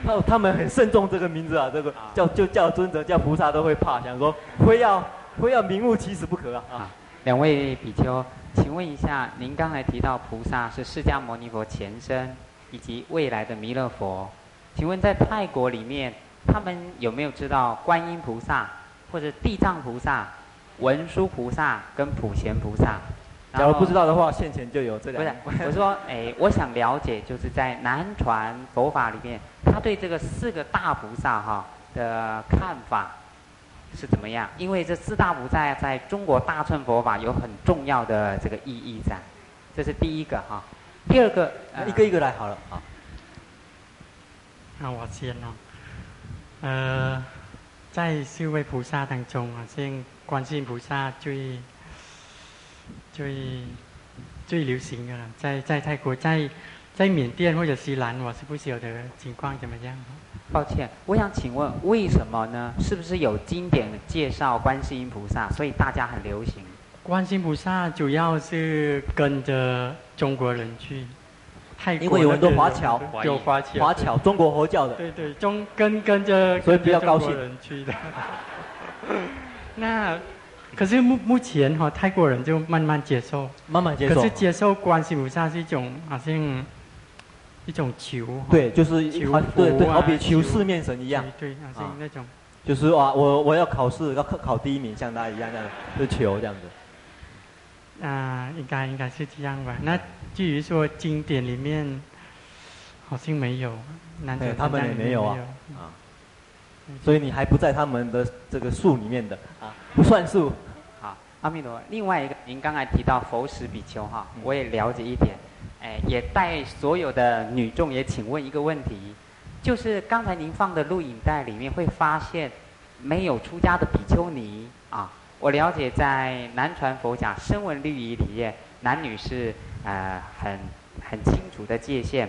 他他们很慎重这个名字啊，这个叫就叫尊者叫菩萨都会怕，想说非要非要名副其实不可啊。啊，两位比丘，请问一下，您刚才提到菩萨是释迦牟尼佛前身以及未来的弥勒佛。请问在泰国里面，他们有没有知道观音菩萨或者地藏菩萨、文殊菩萨跟普贤菩萨？假如不知道的话，现前就有这两个。不是，我说，哎，我想了解，就是在南传佛法里面，他对这个四个大菩萨哈的看法是怎么样？因为这四大菩萨在中国大乘佛法有很重要的这个意义在。这是第一个哈。第二个，一个一个来好了啊。那我先哦，呃，在四位菩萨当中啊，像观世音菩萨最最最流行的了，在在泰国，在在缅甸或者西兰，我是不晓得情况怎么样。抱歉，我想请问为什么呢？是不是有经典介绍观世音菩萨，所以大家很流行？观世音菩萨主要是跟着中国人去，泰国因为有很多华侨，有华侨，华侨中国佛教的。对对，中跟跟着，所以比较高兴。人去的。那可是目目前哈、哦，泰国人就慢慢接受，慢慢接受。可是接受观世音菩萨是一种好像。一种求，对，就是求、啊、对对，好比求四面神一样，对，好像那种，就是啊，我我要考试，要考考第一名，像他一样那样，就求这样子。啊，应该应该是这样吧。那至于说经典里面，好像没有，难道他们也没有啊？啊，所以你还不在他们的这个数里面的啊，不算数。好，阿弥陀佛。另外一个，您刚才提到佛使比丘哈，我也了解一点。哎，也带所有的女众也请问一个问题，就是刚才您放的录影带里面会发现没有出家的比丘尼啊？我了解在南传佛教声闻律仪里面，男女是呃很很清楚的界限，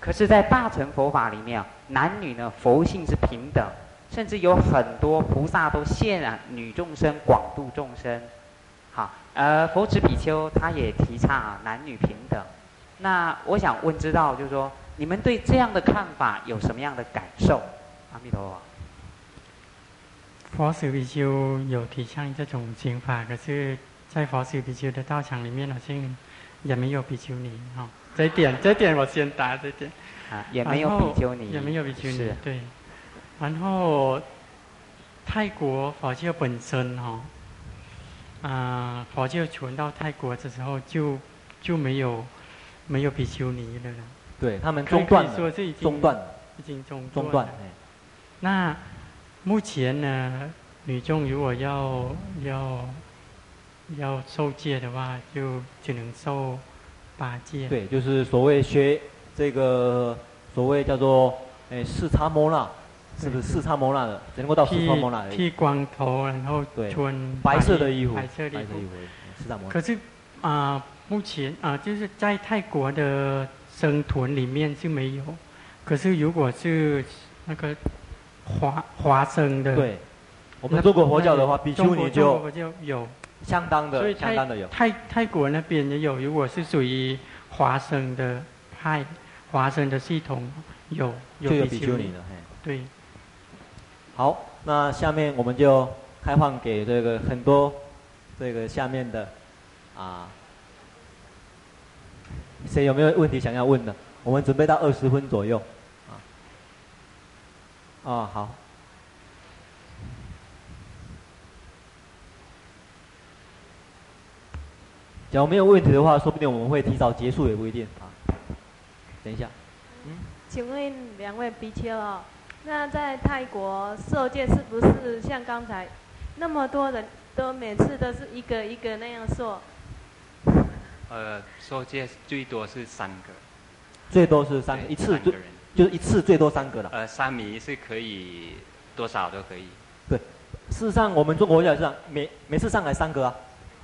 可是，在大乘佛法里面，男女呢佛性是平等，甚至有很多菩萨都现啊女众生广度众生。好，呃，佛子比丘他也提倡啊男女平等。那我想问，知道就是说，你们对这样的看法有什么样的感受？阿弥陀佛。佛子比丘有提倡这种想法，可是，在佛子比丘的道场里面，好像也没有比丘尼哈、哦。这一点，这一点我先答这点。啊，也没有比丘尼。也没有比丘尼。对。然后，泰国佛教本身哈，啊、呃，佛教传到泰国的时候就就没有。没有比丘尼了，对他们中断了，说是已经中断了，已经中中断。那目前呢，女众如果要要要受戒的话，就只能受八戒。对，就是所谓学这个所谓叫做诶四叉摩那，是不是四叉摩那的？只能够到四叉摩那。剃光头，然后穿白色的衣服，白色的衣服，四叉摩那。可是啊。呃目前啊、呃，就是在泰国的僧团里面是没有，可是如果是那个华华僧的，对，我们中国佛教的话，比丘尼就有相当的，所以相当的有。泰泰国那边也有，如果是属于华生的派，华生的系统有有比丘尼，比丘尼的，嘿，对。好，那下面我们就开放给这个很多这个下面的啊。谁有没有问题想要问的？我们准备到二十分左右，啊，哦好。假如没有问题的话，说不定我们会提早结束也不一定啊。等一下，嗯，请问两位比丘哦，那在泰国受戒是不是像刚才那么多人都每次都是一个一个那样受？呃，受戒最多是三个，最多是三个，一次就就是一次最多三个了。呃，三米是可以多少都可以。对，事实上我们中国也是这样，每每次上来三个啊，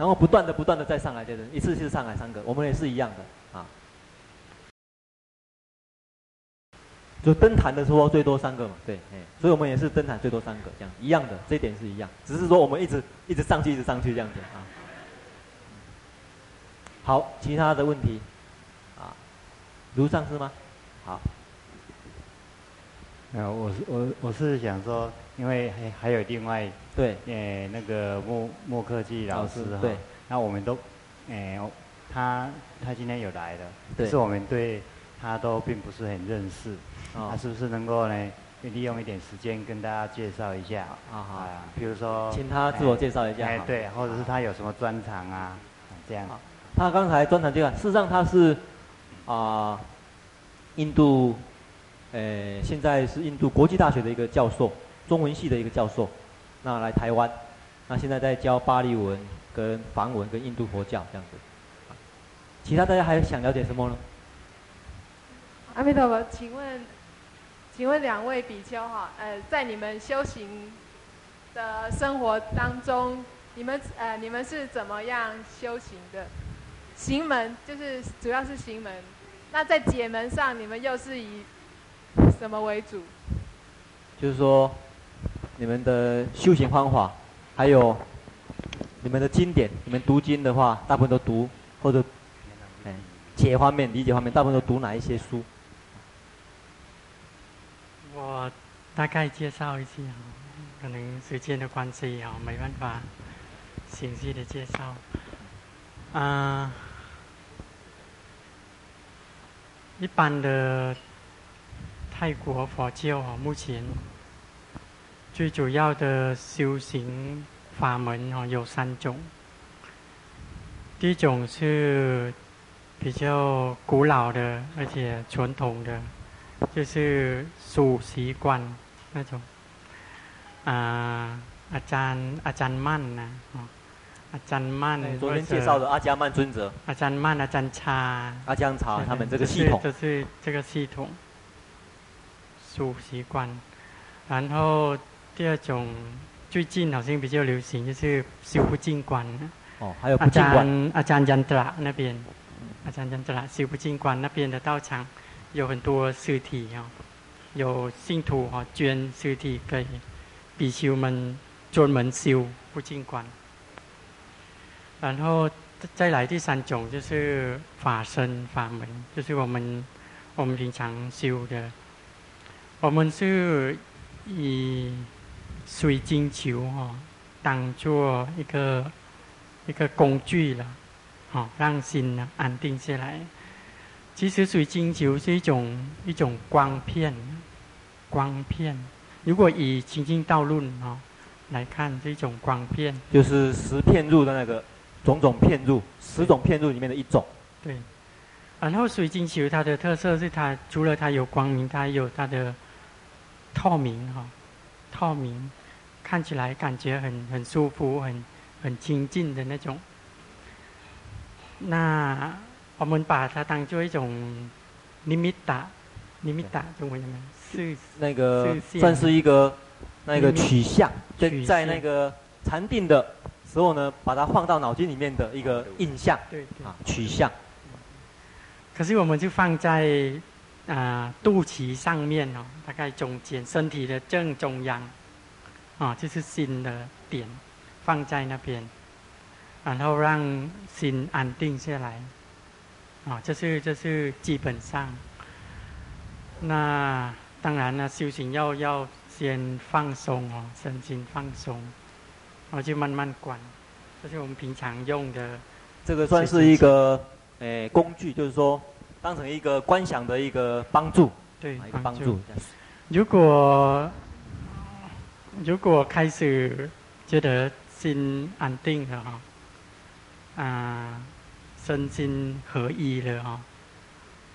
然后不断的不断的再上来的人，一次就是上来三个，我们也是一样的啊。就登坛的时候最多三个嘛，对，哎，所以我们也是登坛最多三个这样，一样的，这点是一样，只是说我们一直一直上去，一直上去这样子啊。好，其他的问题，啊，卢上师吗？好，呃，我是我我是想说，因为还还有另外对，呃，那个莫莫克季老师哈，对，那我们都，呃，他他今天有来的，对，可是我们对他都并不是很认识，哦，他是不是能够呢，利用一点时间跟大家介绍一下？啊好，比如说，请他自我介绍一下，哎，对，或者是他有什么专长啊，这样。他刚才专长这个，事实上他是啊、呃，印度，呃，现在是印度国际大学的一个教授，中文系的一个教授，那来台湾，那现在在教巴利文、跟梵文、跟印度佛教这样子。其他大家还想了解什么呢？阿弥陀佛，请问，请问两位比丘哈，呃，在你们修行的生活当中，你们呃，你们是怎么样修行的？行门就是主要是行门，那在解门上，你们又是以什么为主？就是说，你们的修行方法，还有你们的经典，你们读经的话，大部分都读或者，哎，解方面、理解方面，大部分都读哪一些书？我大概介绍一下，可能时间的关系啊，没办法详细的介绍。啊、呃，一般的泰国佛教啊，目前最主要的修行法门啊有三种。第一种是比较古老的，而且传统的，就是数习惯那种。啊，阿赞阿赞曼呐，哦。阿赞曼，昨天介绍的阿迦曼尊者，阿赞曼、阿赞查、阿姜茶，他们这个系统，这是这个系统，数息观。然后第二种，最近好像比较流行，就是修不净观。哦，还有不净观。阿赞ยันตระ那边，阿赞ยันตระ修不净观那边的道场，有很多尸体哦，有信徒哦捐尸体给比丘们专门修不净观。然后再来第三种就是法身法门，就是我们我们平常修的。 我们是以水晶球哈当做一个一个工具了，好让心呢安定下来。其实水晶球是一种一种光片，光片。如果以清净道论哦来看，这种光片就是十片入的那个。种种片入，十种片入里面的一种。对，然后水晶球它的特色是它除了它有光明，它还有它的透明哈，透明，看起来感觉很很舒服，很很清净的那种。那我们把它当做一种尼米达，尼米达中文什么？是那个算是一个那个取向，在在那个禅定的。时候呢，把它放到脑筋里面的一个印象，啊，取向。可是我们就放在啊、呃、肚脐上面哦，大概中间身体的正中央，啊，就是心的点，放在那边，然后让心安定下来，啊，这是这是基本上。那当然了，修行要要先放松哦，身心放松。然后就慢慢管，这是我们平常用的。这个算是一个诶工具，就是说当成一个观想的一个帮助。对，一个帮助。如果如果开始觉得心安定了哈，啊，身心合一了哈，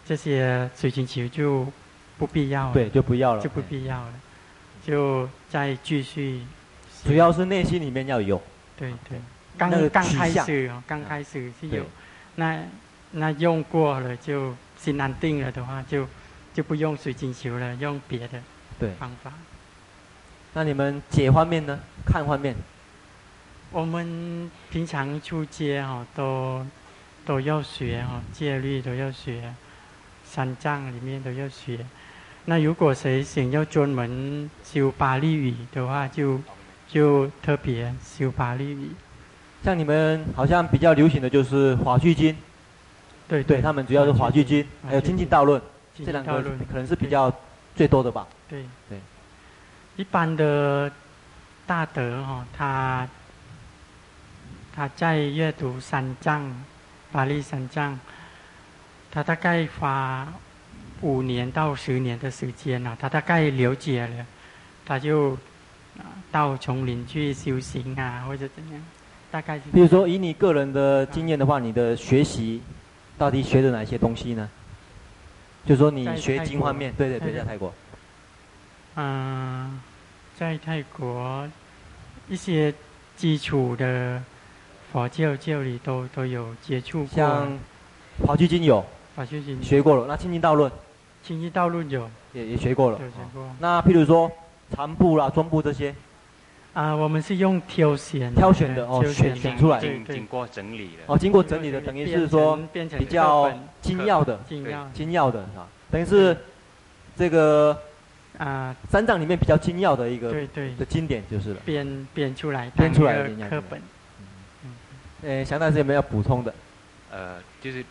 这些水晶球就不必要了。对，就不要了。就不必要了，就再继续。主要是内心里面要有，对对，刚刚开始哦，刚开始是有，那那用过了就心安定了的话，就就不用水晶球了，用别的对方法。那你们解方面呢？看方面？我们平常出街哦，都都要学哦，戒律都要学，三藏里面都要学。那如果谁想要专门修巴利语的话，就。就特别修法律，像你们好像比较流行的就是《法句经》，对对，他们主要是《华句经》，还有《经济道论》，这两个可能是比较最多的吧。对对，一般的大德哈，他他在阅读三藏、法利三藏，他大概花五年到十年的时间了，他大概了解了，他就。到丛林去修行啊，或者怎样？大概是。比如说，以你个人的经验的话，你的学习到底学的哪些东西呢？就是说，你学经方面，对对对，在泰国。嗯，在泰国一些基础的佛教教理都都有接触过。像《法句经》有。法句经学过了。那《清净道论》。清净道论有。也也学过了。有学过。那譬如说。禅部啦，中部这些，啊，我们是用挑选挑选的哦，选选出来经，经过整理的。哦，经过整理的，等于是说比较精要的，精要的啊，等于是这个啊三藏里面比较精要的一个对对的经典就是了。编编出来，编出来的课本。呃，祥大师有没有要补充的？呃，就是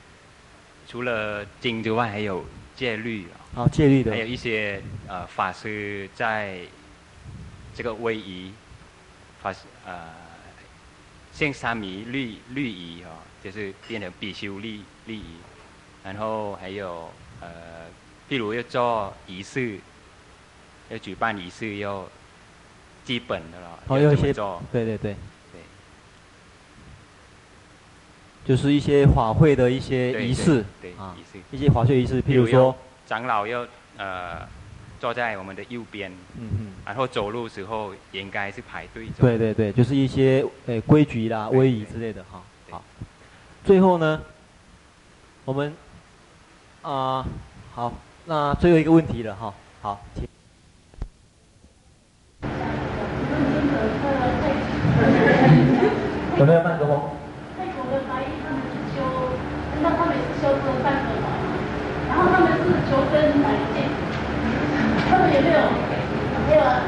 除了经之外，还有戒律啊，戒律的，还有一些呃法师在这个威仪。呃，现三弥律律仪哦，就是变成比丘律律仪，然后还有呃，譬如要做仪式，要举办仪式要基本的了，哦，要一些做，对对对，对，就是一些法会的一些仪式，对，仪式，一些法会仪式，譬如说长老要呃。坐在我们的右边，嗯嗯，然后走路时候应该是排队走。对对对，就是一些诶规矩啦、威仪之类的哈。好，最后呢，我们啊、呃、好，那最后一个问题了哈。好，请。有没有麦克风？泰国的白衣他们是修，那他们是修这个半个法，然后他们是求真来见。他们有没有？没有啊，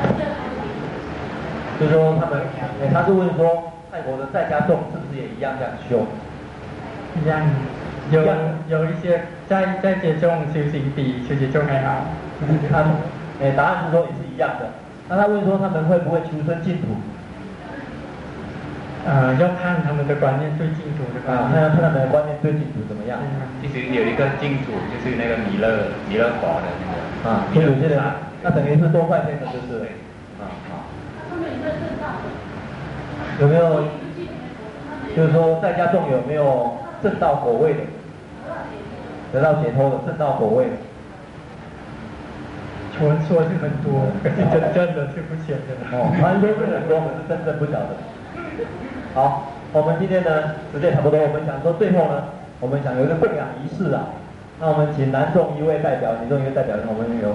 就是说他们，哎，他是问说，泰国的在家众是不是也一样这样修？一样，有有一些在在家众修行比出家众还好。他，哎，答案是说也是一样的。那他问说他们会不会求生净土？呃，要看他们的观念对净土的观念。啊，看要看他们的观念对净土怎么样？其实有一个净土，就是那个弥勒弥勒佛的那个。啊，就有些人，那等于是多块钱的，就是，啊好。有没有？就是说，在家众有没有正道果位的？得到解脱的正道果位的？传说是很多，可是 真真的是不晓得。哦，传说是很多，可是真的不晓得。好，我们今天呢，时间差不多，我们想说最后呢，我们想有一个供养仪式啊。那我们请男中一位代表，女中一位代表，我们有。